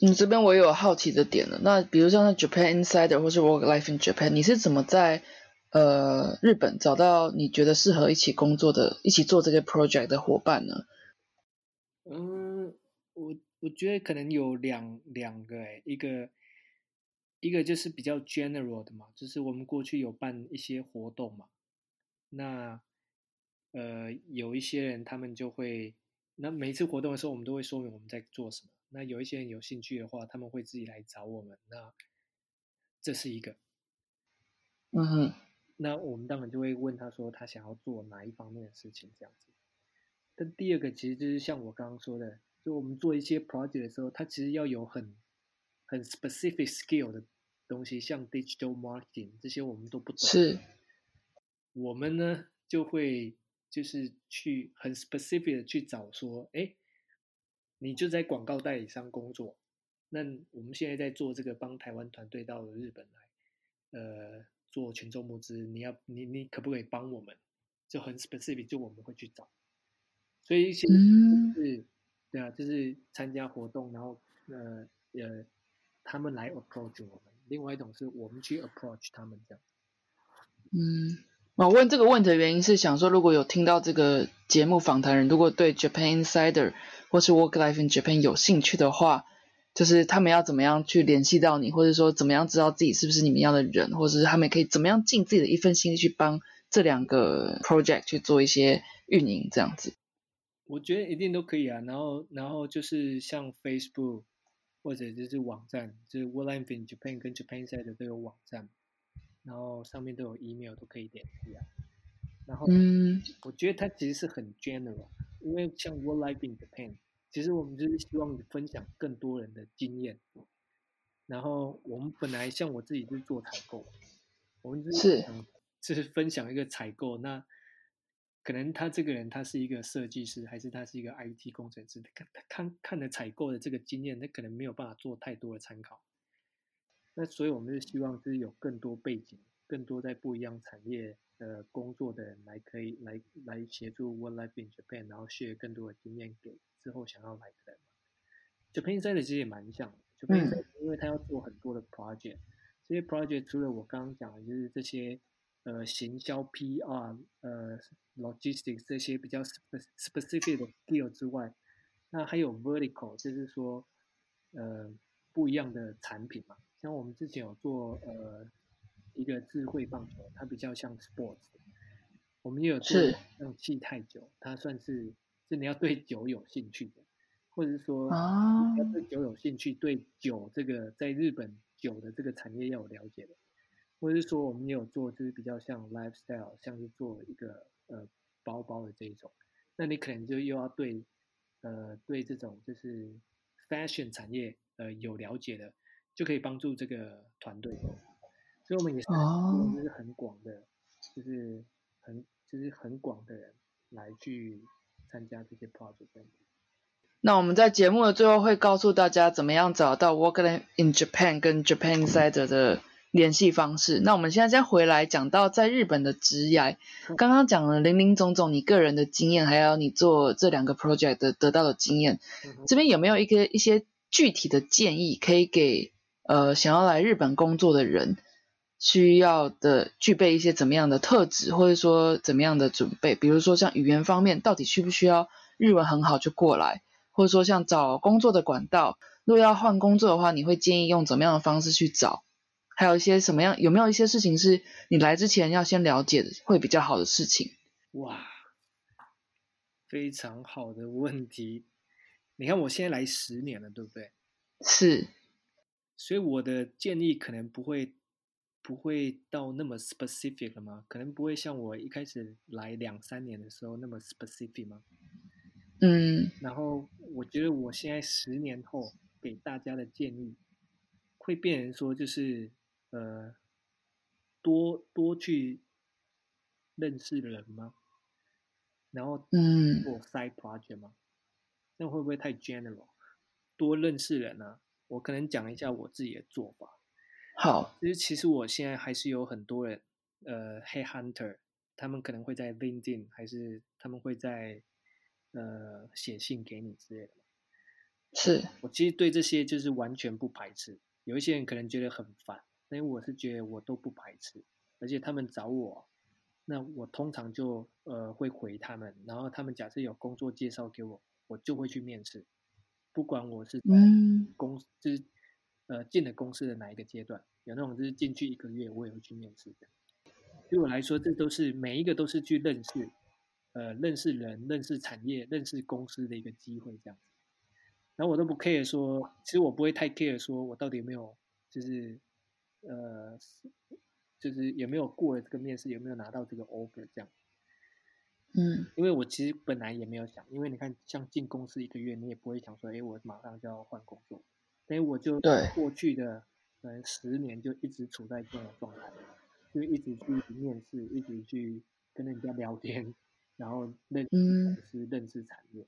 你，这边我也有好奇的点了。那比如像那 Japan Insider 或是 Work Life in Japan，你是怎么在呃日本找到你觉得适合一起工作的、一起做这个 project 的伙伴呢？嗯，我我觉得可能有两两个诶，一个一个就是比较 general 的嘛，就是我们过去有办一些活动嘛，那呃有一些人他们就会，那每一次活动的时候，我们都会说明我们在做什么。那有一些人有兴趣的话，他们会自己来找我们，那这是一个。嗯哼，那我们当然就会问他说他想要做哪一方面的事情这样子。但第二个其实就是像我刚刚说的，就我们做一些 project 的时候，它其实要有很很 specific skill 的东西，像 digital marketing 这些我们都不懂。是，我们呢就会就是去很 specific 的去找说，哎，你就在广告代理商工作，那我们现在在做这个帮台湾团队到了日本来，呃，做群众募资，你要你你可不可以帮我们？就很 specific，就我们会去找，所以一些嗯是，对啊，就是参加活动，然后呃呃，他们来 approach 我们，另外一种是我们去 approach 他们这样。嗯，我问这个问题的原因是想说，如果有听到这个节目访谈人，如果对 Japan Insider 或是 Work Life in Japan 有兴趣的话，就是他们要怎么样去联系到你，或者说怎么样知道自己是不是你们要的人，或者是他们可以怎么样尽自己的一份心力去帮这两个 project 去做一些运营，这样子。我觉得一定都可以啊。然后，然后就是像 Facebook 或者就是网站，就是 World Life in Japan 跟 Japan Insider 都有网站，然后上面都有 email 都可以联系啊。然后，嗯我觉得它其实是很 general，因为像 World Life in Japan，其实我们就是希望分享更多人的经验。然后我们本来像我自己是做采购，我们就是想就是分享一个采购，那可能他这个人他是一个设计师，还是他是一个 IT 工程师，他看他看看了采购的这个经验，他可能没有办法做太多的参考。那所以我们就希望就是有更多背景、更多在不一样产业呃工作的人来可以来来协助 World Life in Japan，然后 share 更多的经验给之后想要来的人。Japan Insider 其实也蛮像的，Japan Insider 因为他要做很多的 project，、这些 project 除了我刚刚讲的就是这些呃行销 PR 呃 logistics 这些比较 spe- specific 的 skill 之外，那还有 vertical，就是说呃不一样的产品嘛，像我们之前有做呃一个智慧棒球，它比较像 sports，我们也有做是。像气态酒，它算是是你要对酒有兴趣的，或者是说啊要对酒有兴趣，对酒这个在日本酒的这个产业要有了解的，或者是说我们也有做就是比较像 lifestyle，像是做一个呃包包的这一种，那你可能就又要对呃对这种就是 fashion 产业呃有了解的，就可以帮助这个团队。所以我们也是哦就是很广的，就是很就是很广的人来去参加这些子。那我们在节目的最后会告诉大家怎么样找到 Work in Japan 跟 Japan Insider 的联系方式。那我们现在再回来讲到在日本的职涯，刚刚讲了零零总总你个人的经验，还有你做这两个 project 的得到的经验，这边有没有一个一些具体的建议可以给呃想要来日本工作的人？需要的具备一些怎么样的特质，或者说怎么样的准备？比如说像语言方面，到底需不需要日文很好就过来？或者说像找工作的管道，如果要换工作的话，你会建议用怎么样的方式去找？还有一些什么样有没有一些事情是你来之前要先了解的，会比较好的事情？哇，非常好的问题。你看，我现在来十年了，对不对？是，所以我的建议可能不会不会到那么 specific 了吗？可能不会像我一开始来两三年的时候那么 specific 吗？嗯然后我觉得我现在十年后给大家的建议，会变成说就是呃，多多去认识人吗？然后嗯做 side project 吗？那会不会太 general？多认识人啊，我可能讲一下我自己的做法。好，其实其实我现在还是有很多人，呃，head hunter，他们可能会在 LinkedIn，还是他们会在呃写信给你之类的。是，我其实对这些就是完全不排斥。有一些人可能觉得很烦，但是我是觉得我都不排斥，而且他们找我，那我通常就呃会回他们，然后他们假设有工作介绍给我，我就会去面试，不管我是在嗯公就是呃进了公司的哪一个阶段，有那种就是进去一个月我也会去面试的。对我来说，这都是每一个都是去认识呃认识人、认识产业、认识公司的一个机会，这样子。然后我都不 care 说，其实我不会太 care 说我到底有没有就是呃就是有没有过了这个面试，有没有拿到这个 offer 这样。嗯因为我其实本来也没有想，因为你看，像进公司一个月，你也不会想说，哎，我马上就要换工作，所以我就对过去的呃十年就一直处在这种状态，就一直去面试，一直去跟人家聊天，然后认识嗯公司、认识产业。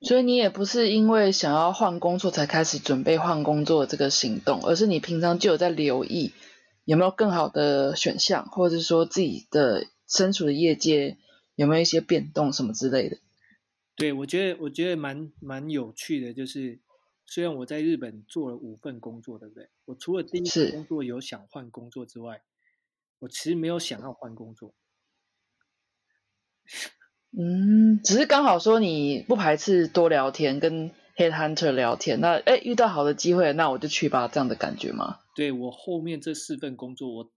所以你也不是因为想要换工作才开始准备换工作的这个行动，而是你平常就有在留意有没有更好的选项，或者是说自己的身处的业界有没有一些变动什么之类的。对我觉得我觉得蛮蛮有趣的，就是虽然我在日本做了五份工作，对不对？我除了第一是份工作有想换工作之外，我其实没有想要换工作。嗯，只是刚好说你不排斥多聊天，跟 head hunter 聊天，那哎遇到好的机会，那我就去吧，这样的感觉吗？对我后面这四份工作，我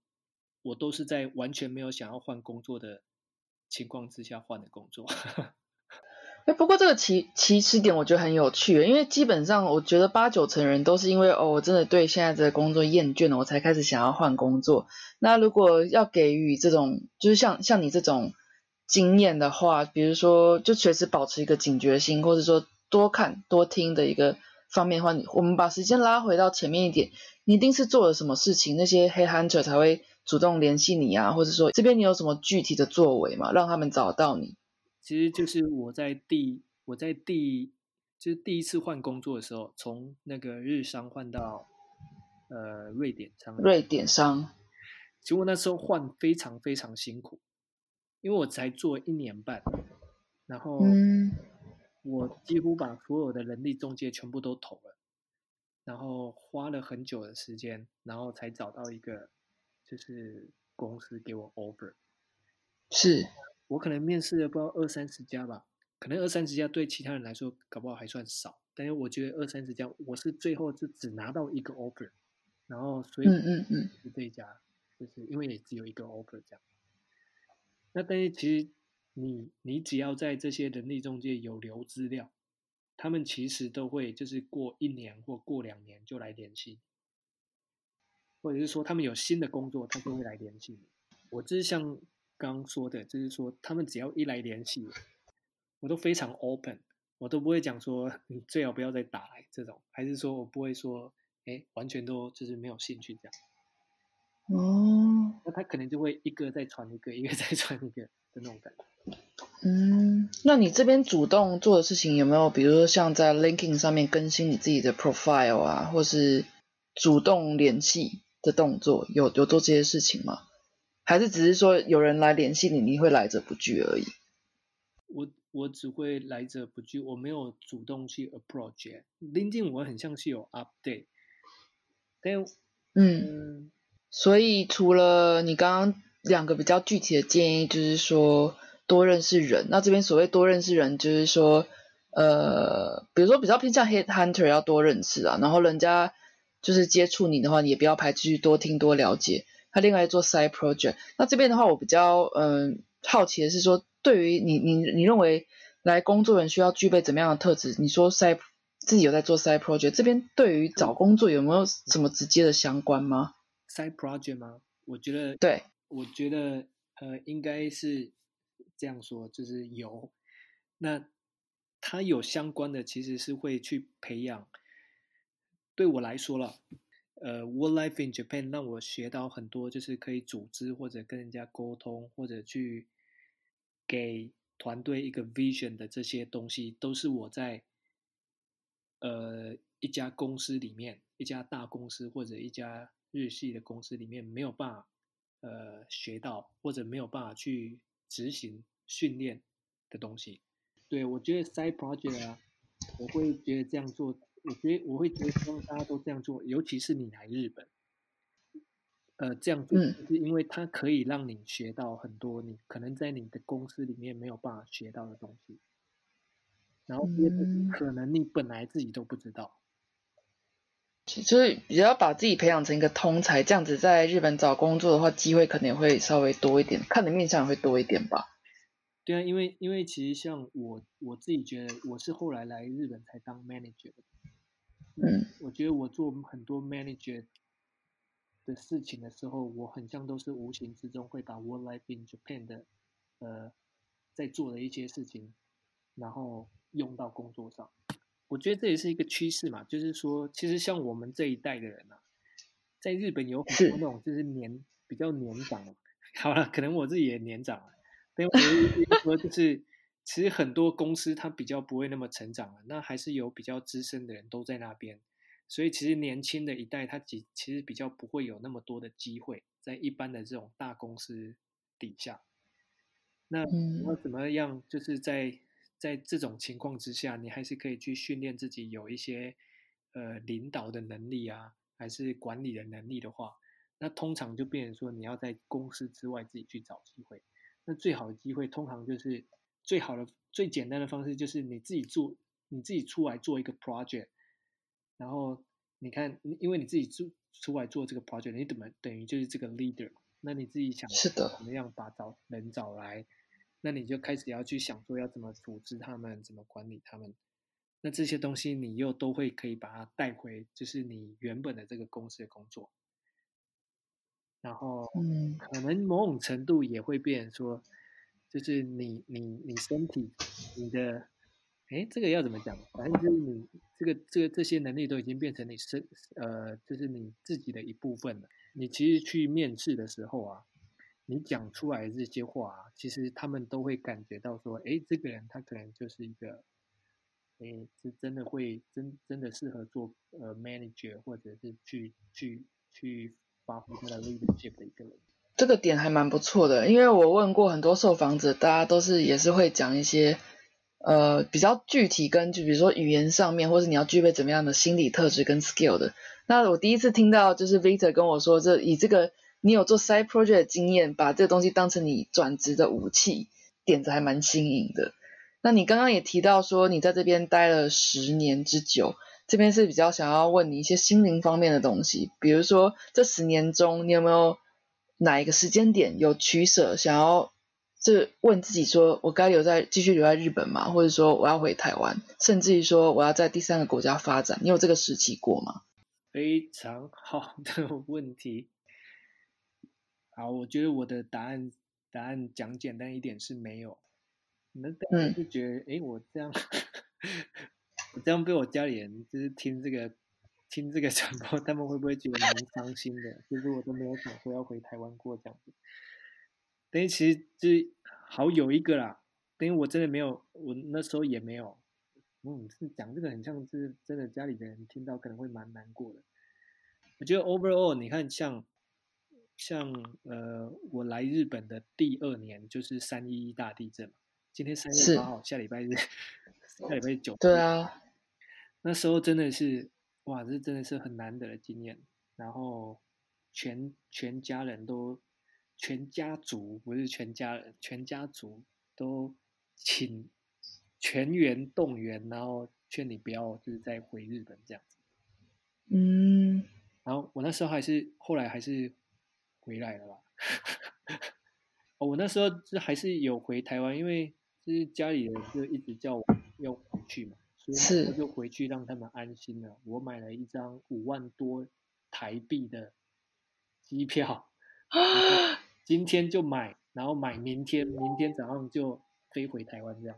我都是在完全没有想要换工作的情况之下换的工作。哎，不过这个起起始点我觉得很有趣，因为基本上我觉得八九成人都是因为哦，我真的对现在这个工作厌倦了，我才开始想要换工作。那如果要给予这种，就是像像你这种经验的话，比如说就随时保持一个警觉性，或者说多看多听的一个方面的话，我们把时间拉回到前面一点，你一定是做了什么事情，那些黑 hunter 才会主动联系你啊，或者说这边你有什么具体的作为嘛，让他们找到你。其实就是我在第我在第就是第一次换工作的时候，从那个日商换到呃瑞典商，瑞典商，结果那时候换非常非常辛苦，因为我才做一年半，然后嗯我几乎把所有的人力中介全部都投了，然后花了很久的时间，然后才找到一个就是公司给我 offer。是，我可能面试了不知道二三十家吧，可能二三十家对其他人来说搞不好还算少，但是我觉得二三十家，我是最后就只拿到一个 offer，然后所以嗯嗯嗯，是这一家，就是因为也只有一个 offer 这样。那但是其实你你只要在这些人力中介有留资料，他们其实都会就是过一年或过两年就来联系，或者是说他们有新的工作，他就会来联系你。我就是像刚刚说的，就是说他们只要一来联系我，我都非常 open，我都不会讲说 你最好不要再打来这种，还是说我不会说哎完全都就是没有兴趣这样。哦，那他可能就会一个再传一个，一个再传一个的那种感觉。嗯，那你这边主动做的事情有没有，比如说像在 LinkedIn 上面更新你自己的 profile 啊，或是主动联系的动作，有有做这些事情吗？还是只是说有人来联系你，你会来者不拒而已？我我只会来者不拒，我没有主动去 approach 耶。LinkedIn 我很像是有 update，但嗯，嗯，所以除了你刚刚两个比较具体的建议，就是说多认识人。那这边所谓多认识人，就是说，呃，比如说比较偏向 head hunter 要多认识啊，然后人家就是接触你的话，你也不要排斥去多听多了解。他另外做 side project。那这边的话，我比较嗯好奇的是说，对于你你你认为来工作人需要具备怎么样的特质？你说 side 自己有在做 side project，这边对于找工作有没有什么直接的相关吗？side project 吗？我觉得对，我觉得呃应该是这样说，就是有。那它有相关的，其实是会去培养。对我来说了，呃，Work Life in Japan 让我学到很多，就是可以组织或者跟人家沟通，或者去给团队一个 vision 的这些东西，都是我在呃一家公司里面，一家大公司或者一家日系的公司里面没有办法呃学到，或者没有办法去执行训练的东西。对，我觉得 side project 啊，我会觉得这样做，我觉得我会觉得希望大家都这样做，尤其是你来日本，呃，这样做是因为它可以让你学到很多你可能在你的公司里面没有办法学到的东西，然后可能你本来自己都不知道，就是比较把自己培养成一个通才，这样子在日本找工作的话，机会可能也会稍微多一点，看的面相也会多一点吧。对啊，因为因为其实像我我自己觉得我是后来来日本才当 manager 的，嗯，我觉得我做很多 manager 的事情的时候，我很像都是无形之中会把 work life in Japan 的呃在做的一些事情，然后用到工作上。我觉得这也是一个趋势嘛，就是说，其实像我们这一代的人啊，在日本有很多那种就是年比较年长，好了，可能我自己也年长了。但我意思说，就是 其实很多公司它比较不会那么成长了，那还是有比较资深的人都在那边，所以其实年轻的一代他其其实比较不会有那么多的机会在一般的这种大公司底下。那你要怎么样？就是在在这种情况之下，你还是可以去训练自己有一些呃领导的能力啊，还是管理的能力的话，那通常就变成说你要在公司之外自己去找机会。那最好的机会，通常就是最好的、最简单的方式，就是你自己做，你自己出来做一个 project，然后你看，因为你自己出出来做这个 project，你怎么等于就是这个 leader？那你自己想是的，怎么样把找人找来？那你就开始要去想说要怎么组织他们，怎么管理他们。那这些东西你又都会可以把它带回，就是你原本的这个公司的工作。然后，嗯，可能某种程度也会变说，就是你你你身体你的，哎，这个要怎么讲？反正就是你这个这个这些能力都已经变成你身呃，就是你自己的一部分了。你其实去面试的时候啊，你讲出来这些话，其实他们都会感觉到说，哎，这个人他可能就是一个，哎，是真的会真真的适合做呃 manager，或者是去去去。发挥他的 leadership 的一个人，这个点还蛮不错的，因为我问过很多受访者，大家都是也是会讲一些呃比较具体跟就比如说语言上面，或者你要具备怎么样的心理特质跟 skill 的。那我第一次听到就是 Vitor 跟我说，这以这个你有做 side project 的经验，把这个东西当成你转职的武器，点子还蛮新颖的。那你刚刚也提到说你在这边待了十年之久。这边是比较想要问你一些心灵方面的东西，比如说这十年中，你有没有哪一个时间点有取舍，想要这问自己说，我该留在继续留在日本吗？或者说我要回台湾，甚至于说我要在第三个国家发展，你有这个时期过吗？非常好的问题。好，我觉得我的答案答案讲简单一点是没有。那嗯，就觉得哎，我这样。我这样被我家里人就是听这个听这个传播，他们会不会觉得蛮伤心的？就是我都没有想说要回台湾过这样子。等于其实就是好有一个啦，等于我真的没有，我那时候也没有。嗯，是讲这个很像是真的，家里的人听到可能会蛮难过的。我觉得 overall，你看像像呃，我来日本的第二年就是三一一大地震嘛。今天三月八号，下礼拜日，下礼拜九。对啊。那时候真的是哇，这真的是很难得的经验。然后全全家人都，全家族不是全家人，全家族都请全员动员，然后劝你不要就是再回日本这样子。嗯。然后我那时候还是后来还是回来了吧。哦，我那时候是还是有回台湾，因为就是家里人就一直叫我要回去嘛，所以我就回去让他们安心了。我买了一张五万多台币的机票，今天就买，然后买明天，明天早上就飞回台湾这样。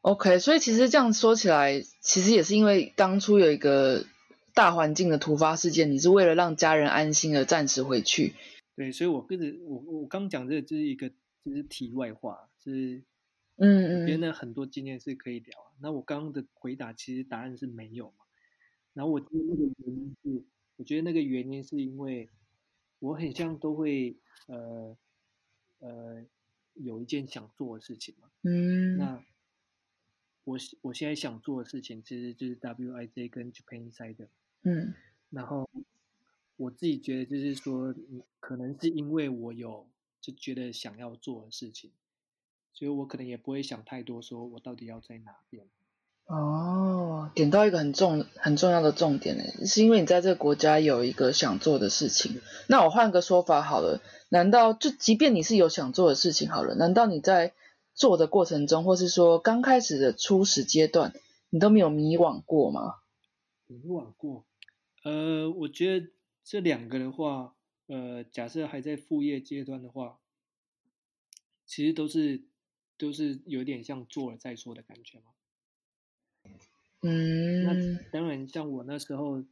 OK，所以其实这样说起来，其实也是因为当初有一个大环境的突发事件，你是为了让家人安心而暂时回去。对，所以我跟着我我刚讲这个就是一个就是题外话，就是嗯嗯别人的很多经验是可以聊啊。那我刚刚的回答其实答案是没有嘛。然后我觉得那个原因是，我觉得那个原因是因为我很像都会呃呃有一件想做的事情嘛。嗯，那我现我现在想做的事情其实就是 WIJ 跟 Japan Insider。嗯然后我自己觉得就是说，嗯可能是因为我有就觉得想要做的事情，所以我可能也不会想太多，说我到底要在哪边。哦，点到一个很重很重要的重点呢，是因为你在这个国家有一个想做的事情。那我换个说法好了，难道就即便你是有想做的事情好了，难道你在做的过程中，或是说刚开始的初始阶段，你都没有迷惘过吗？迷惘过，呃，我觉得这两个的话，呃，假设还在副业阶段的话，其实都是都是有点像做了再说的感觉嘛。嗯那当然，像我那时候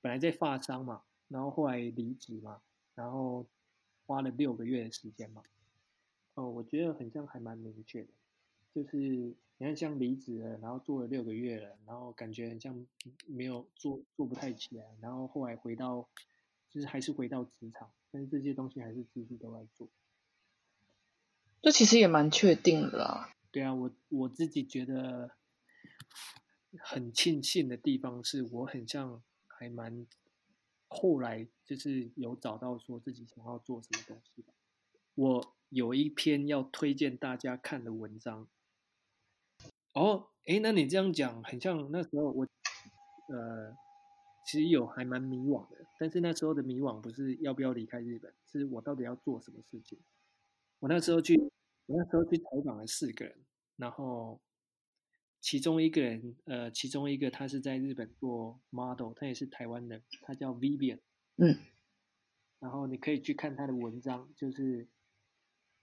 本来在发商嘛，然后后来离职嘛，然后花了六个月的时间嘛。哦，我觉得很像还蛮明确的，就是你看像离职了，然后做了六个月了，然后感觉很像没有做做不太起来，然后后来回到就是还是回到职场，但是这些东西还是继续都在做。这其实也蛮确定的啦。对啊，我我自己觉得很庆幸的地方是我很像还蛮后来就是有找到说自己想要做什么东西吧。我有一篇要推荐大家看的文章。哦，诶，那你这样讲很像那时候我呃，其实有还蛮迷惘的，但是那时候的迷惘不是要不要离开日本，是我到底要做什么事情。我那时候去，我那时候去采访了四个人，然后其中一个人，呃，其中一个他是在日本做 model，他也是台湾人，他叫 Vivian，嗯，然后你可以去看他的文章，就是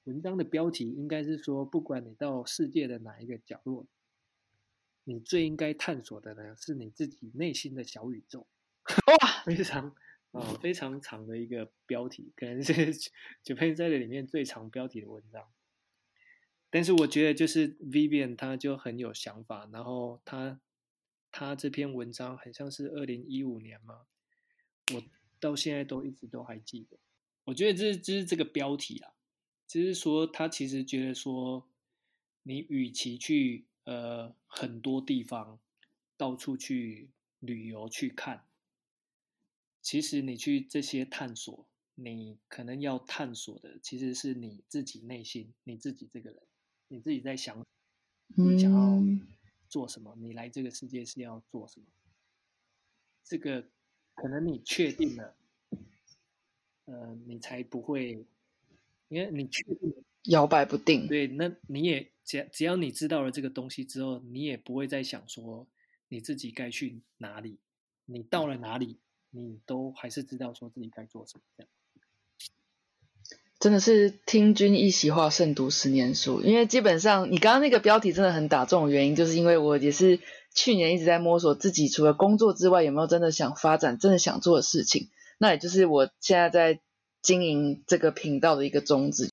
文章的标题应该是说，不管你到世界的哪一个角落，你最应该探索的呢，是你自己内心的小宇宙。哇，非常啊非常长的一个标题，可能是 Japan 在里面最长标题的文章。但是我觉得就是 Vivian 他就很有想法，然后他他这篇文章很像是二零一五年嘛，我到现在都一直都还记得。我觉得这是这是这个标题啊，就是说他其实觉得说，你与其去呃很多地方到处去旅游去看，其实你去这些探索，你可能要探索的其实是你自己内心，你自己这个人，你自己在想，你想要嗯做什么，你来这个世界是要做什么。这个可能你确定了，呃，你才不会，因为你确定了摇摆不定。对，那你也只只要你知道了这个东西之后，你也不会再想说你自己该去哪里，你到了哪里，你都还是知道说自己该做什么。这样，真的是听君一席话，胜读十年书。因为基本上你刚刚那个标题真的很打中，原因就是因为我也是去年一直在摸索自己除了工作之外有没有真的想发展、真的想做的事情。那也就是我现在在经营这个频道的一个宗旨。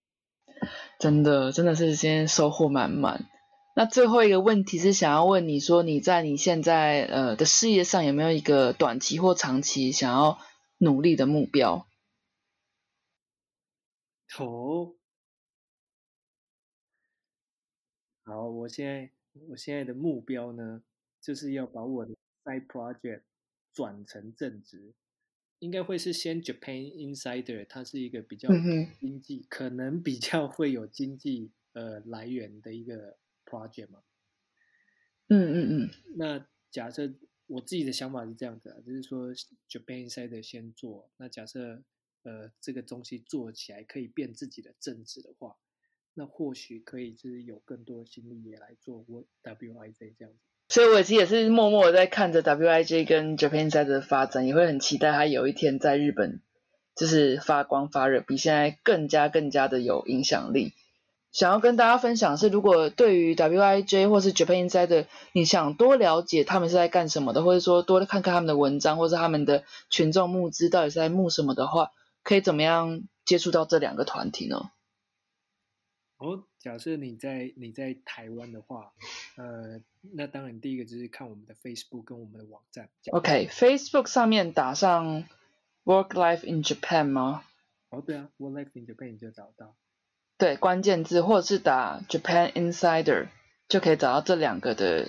真的，真的是今天收获满满。那最后一个问题是想要问你说，你在你现在呃的事业上有没有一个短期或长期想要努力的目标？哦，好，我现在我现在的目标呢，就是要把我的 side project 转成正职，应该会是先 Japan Insider，它是一个比较经济，可能比较会有经济呃来源的一个 project 嘛。嗯嗯嗯，那假设我自己的想法是这样子啊，就是说 Japan Insider 先做，那假设呃这个东西做起来可以变自己的政治的话，那或许可以就是有更多的心力也来做 WIZ 这样子。所以我其实也是默默的在看着 WIJ 跟 Japan Side 的发展，也会很期待它有一天在日本就是发光发热，比现在更加更加的有影响力。想要跟大家分享是，如果对于 WIJ 或是 Japan Inside，你想多了解他们是在干什么的，或者说多看看他们的文章，或是他们的群众募资到底是在募什么的话，可以怎么样接触到这两个团体呢？哦，假设你在你在台湾的话，呃，那当然第一个就是看我们的 Facebook 跟我们的网站。OK，Facebook 上面打上 Work Life in Japan 吗？哦，对啊，Work Life in Japan 你就找到。对关键字，或者是打 Japan Insider，就可以找到这两个的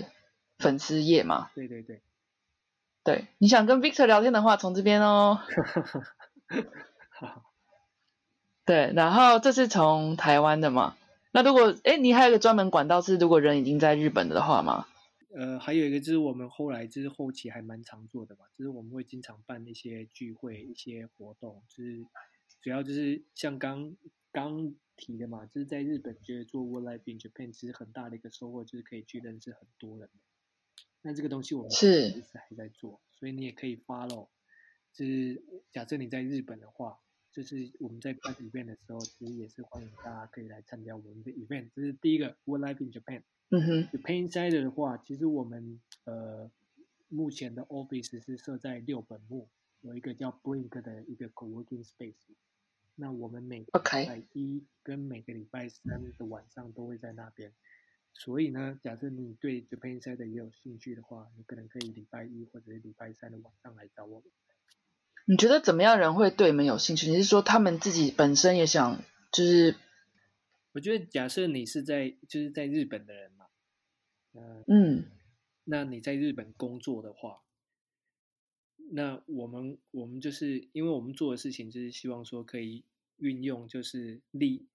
粉丝页嘛。对对对，对，你想跟 Victor 聊天的话，从这边哦。对，然后这是从台湾的嘛？那如果哎，你还有一个专门管道是，如果人已经在日本的话吗？呃，还有一个就是我们后来就是后期还蛮常做的嘛，就是我们会经常办一些聚会、一些活动，就是主要就是像刚刚。提的嘛，就是在日本觉得做 Work Life in Japan 其实很大的一个收获，就是可以去认识很多人。那这个东西我们是还在做，所以你也可以 follow。就是假设你在日本的话，就是我们在办 event 的时候，其实也是欢迎大家可以来参加我们的 event。这是第一个 Work Life in Japan。嗯哼。Japan Insider 的话，其实我们呃目前的 office 是设在六本木，有一个叫 Blink 的一个 co-working space。那我们每个礼拜一跟每个礼拜三的晚上都会在那边，所以呢，假设你对 Japan Side 也有兴趣的话，你可能可以礼拜一或者是礼拜三的晚上来找我们。你觉得怎么样人会对你们有兴趣？你是说他们自己本身也想，就是？我觉得假设你是在就是在日本的人嘛，嗯，那你在日本工作的话。那我们我们就是因为我们做的事情就是希望说可以运用，就是利，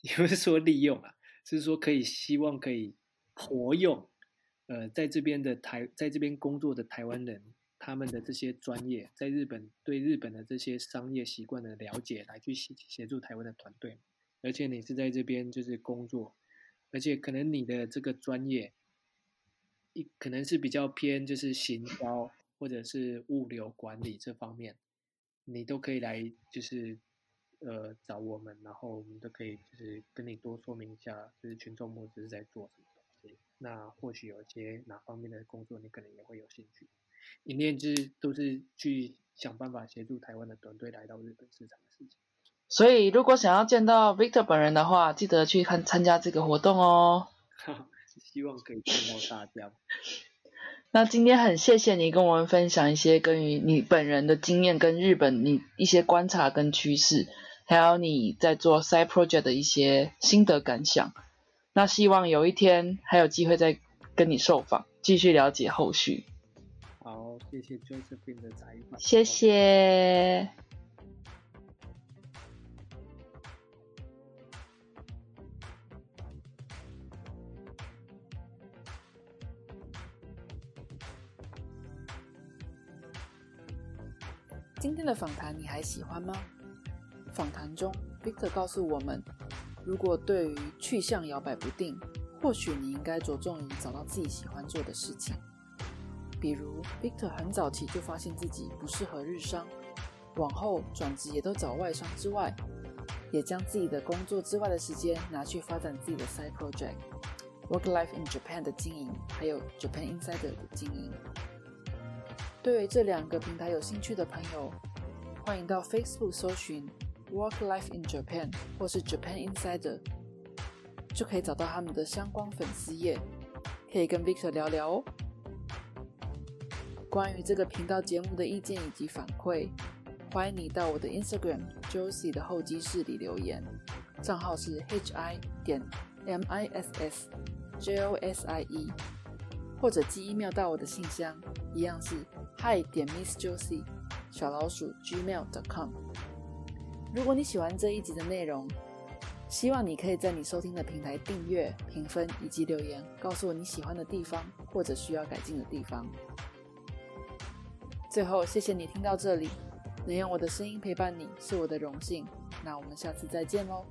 也不是说利用啊，是说可以希望可以活用，呃，在这边的台在这边工作的台湾人，他们的这些专业，在日本对日本的这些商业习惯的了解，来去协协助台湾的团队，而且你是在这边就是工作，而且可能你的这个专业，一可能是比较偏就是行销。或者是物流管理这方面，你都可以来，就是呃找我们，然后我们都可以就是跟你多说明一下，就是群众募资是在做什么东西。那或许有一些哪方面的工作，你可能也会有兴趣。一念之都是去想办法协助台湾的团队来到日本市场的事情。所以如果想要见到 Victor 本人的话，记得去看参加这个活动哦。希望可以见到大家。那今天很谢谢你跟我们分享一些关于你本人的经验，跟日本你一些观察跟趋势，还有你在做 side project 的一些心得感想。那希望有一天还有机会再跟你受访，继续了解后续。好，谢谢 Josephine 的采访。谢谢。今天的访谈你还喜欢吗？访谈中，Victor 告诉我们，如果对于去向摇摆不定，或许你应该着重于找到自己喜欢做的事情。比如，Victor 很早期就发现自己不适合日商，往后转职也都找外商之外，也将自己的工作之外的时间拿去发展自己的 side project，Work Life in Japan 的经营，还有 Japan Insider 的经营。对于这两个平台有兴趣的朋友，欢迎到 Facebook 搜寻 Work Life in Japan 或是 Japan Insider，就可以找到他们的相关粉丝页，可以跟 Victor 聊聊哦。关于这个频道节目的意见以及反馈，欢迎你到我的 Instagram Josie 的候机室里留言，账号是 hi 点 miss josie，或者寄 email 到我的信箱，一样是。hi 点 miss josie 小老鼠 gmail.com。如果你喜欢这一集的内容，希望你可以在你收听的平台订阅、评分以及留言，告诉我你喜欢的地方或者需要改进的地方。最后，谢谢你听到这里，能用我的声音陪伴你是我的荣幸。那我们下次再见喽。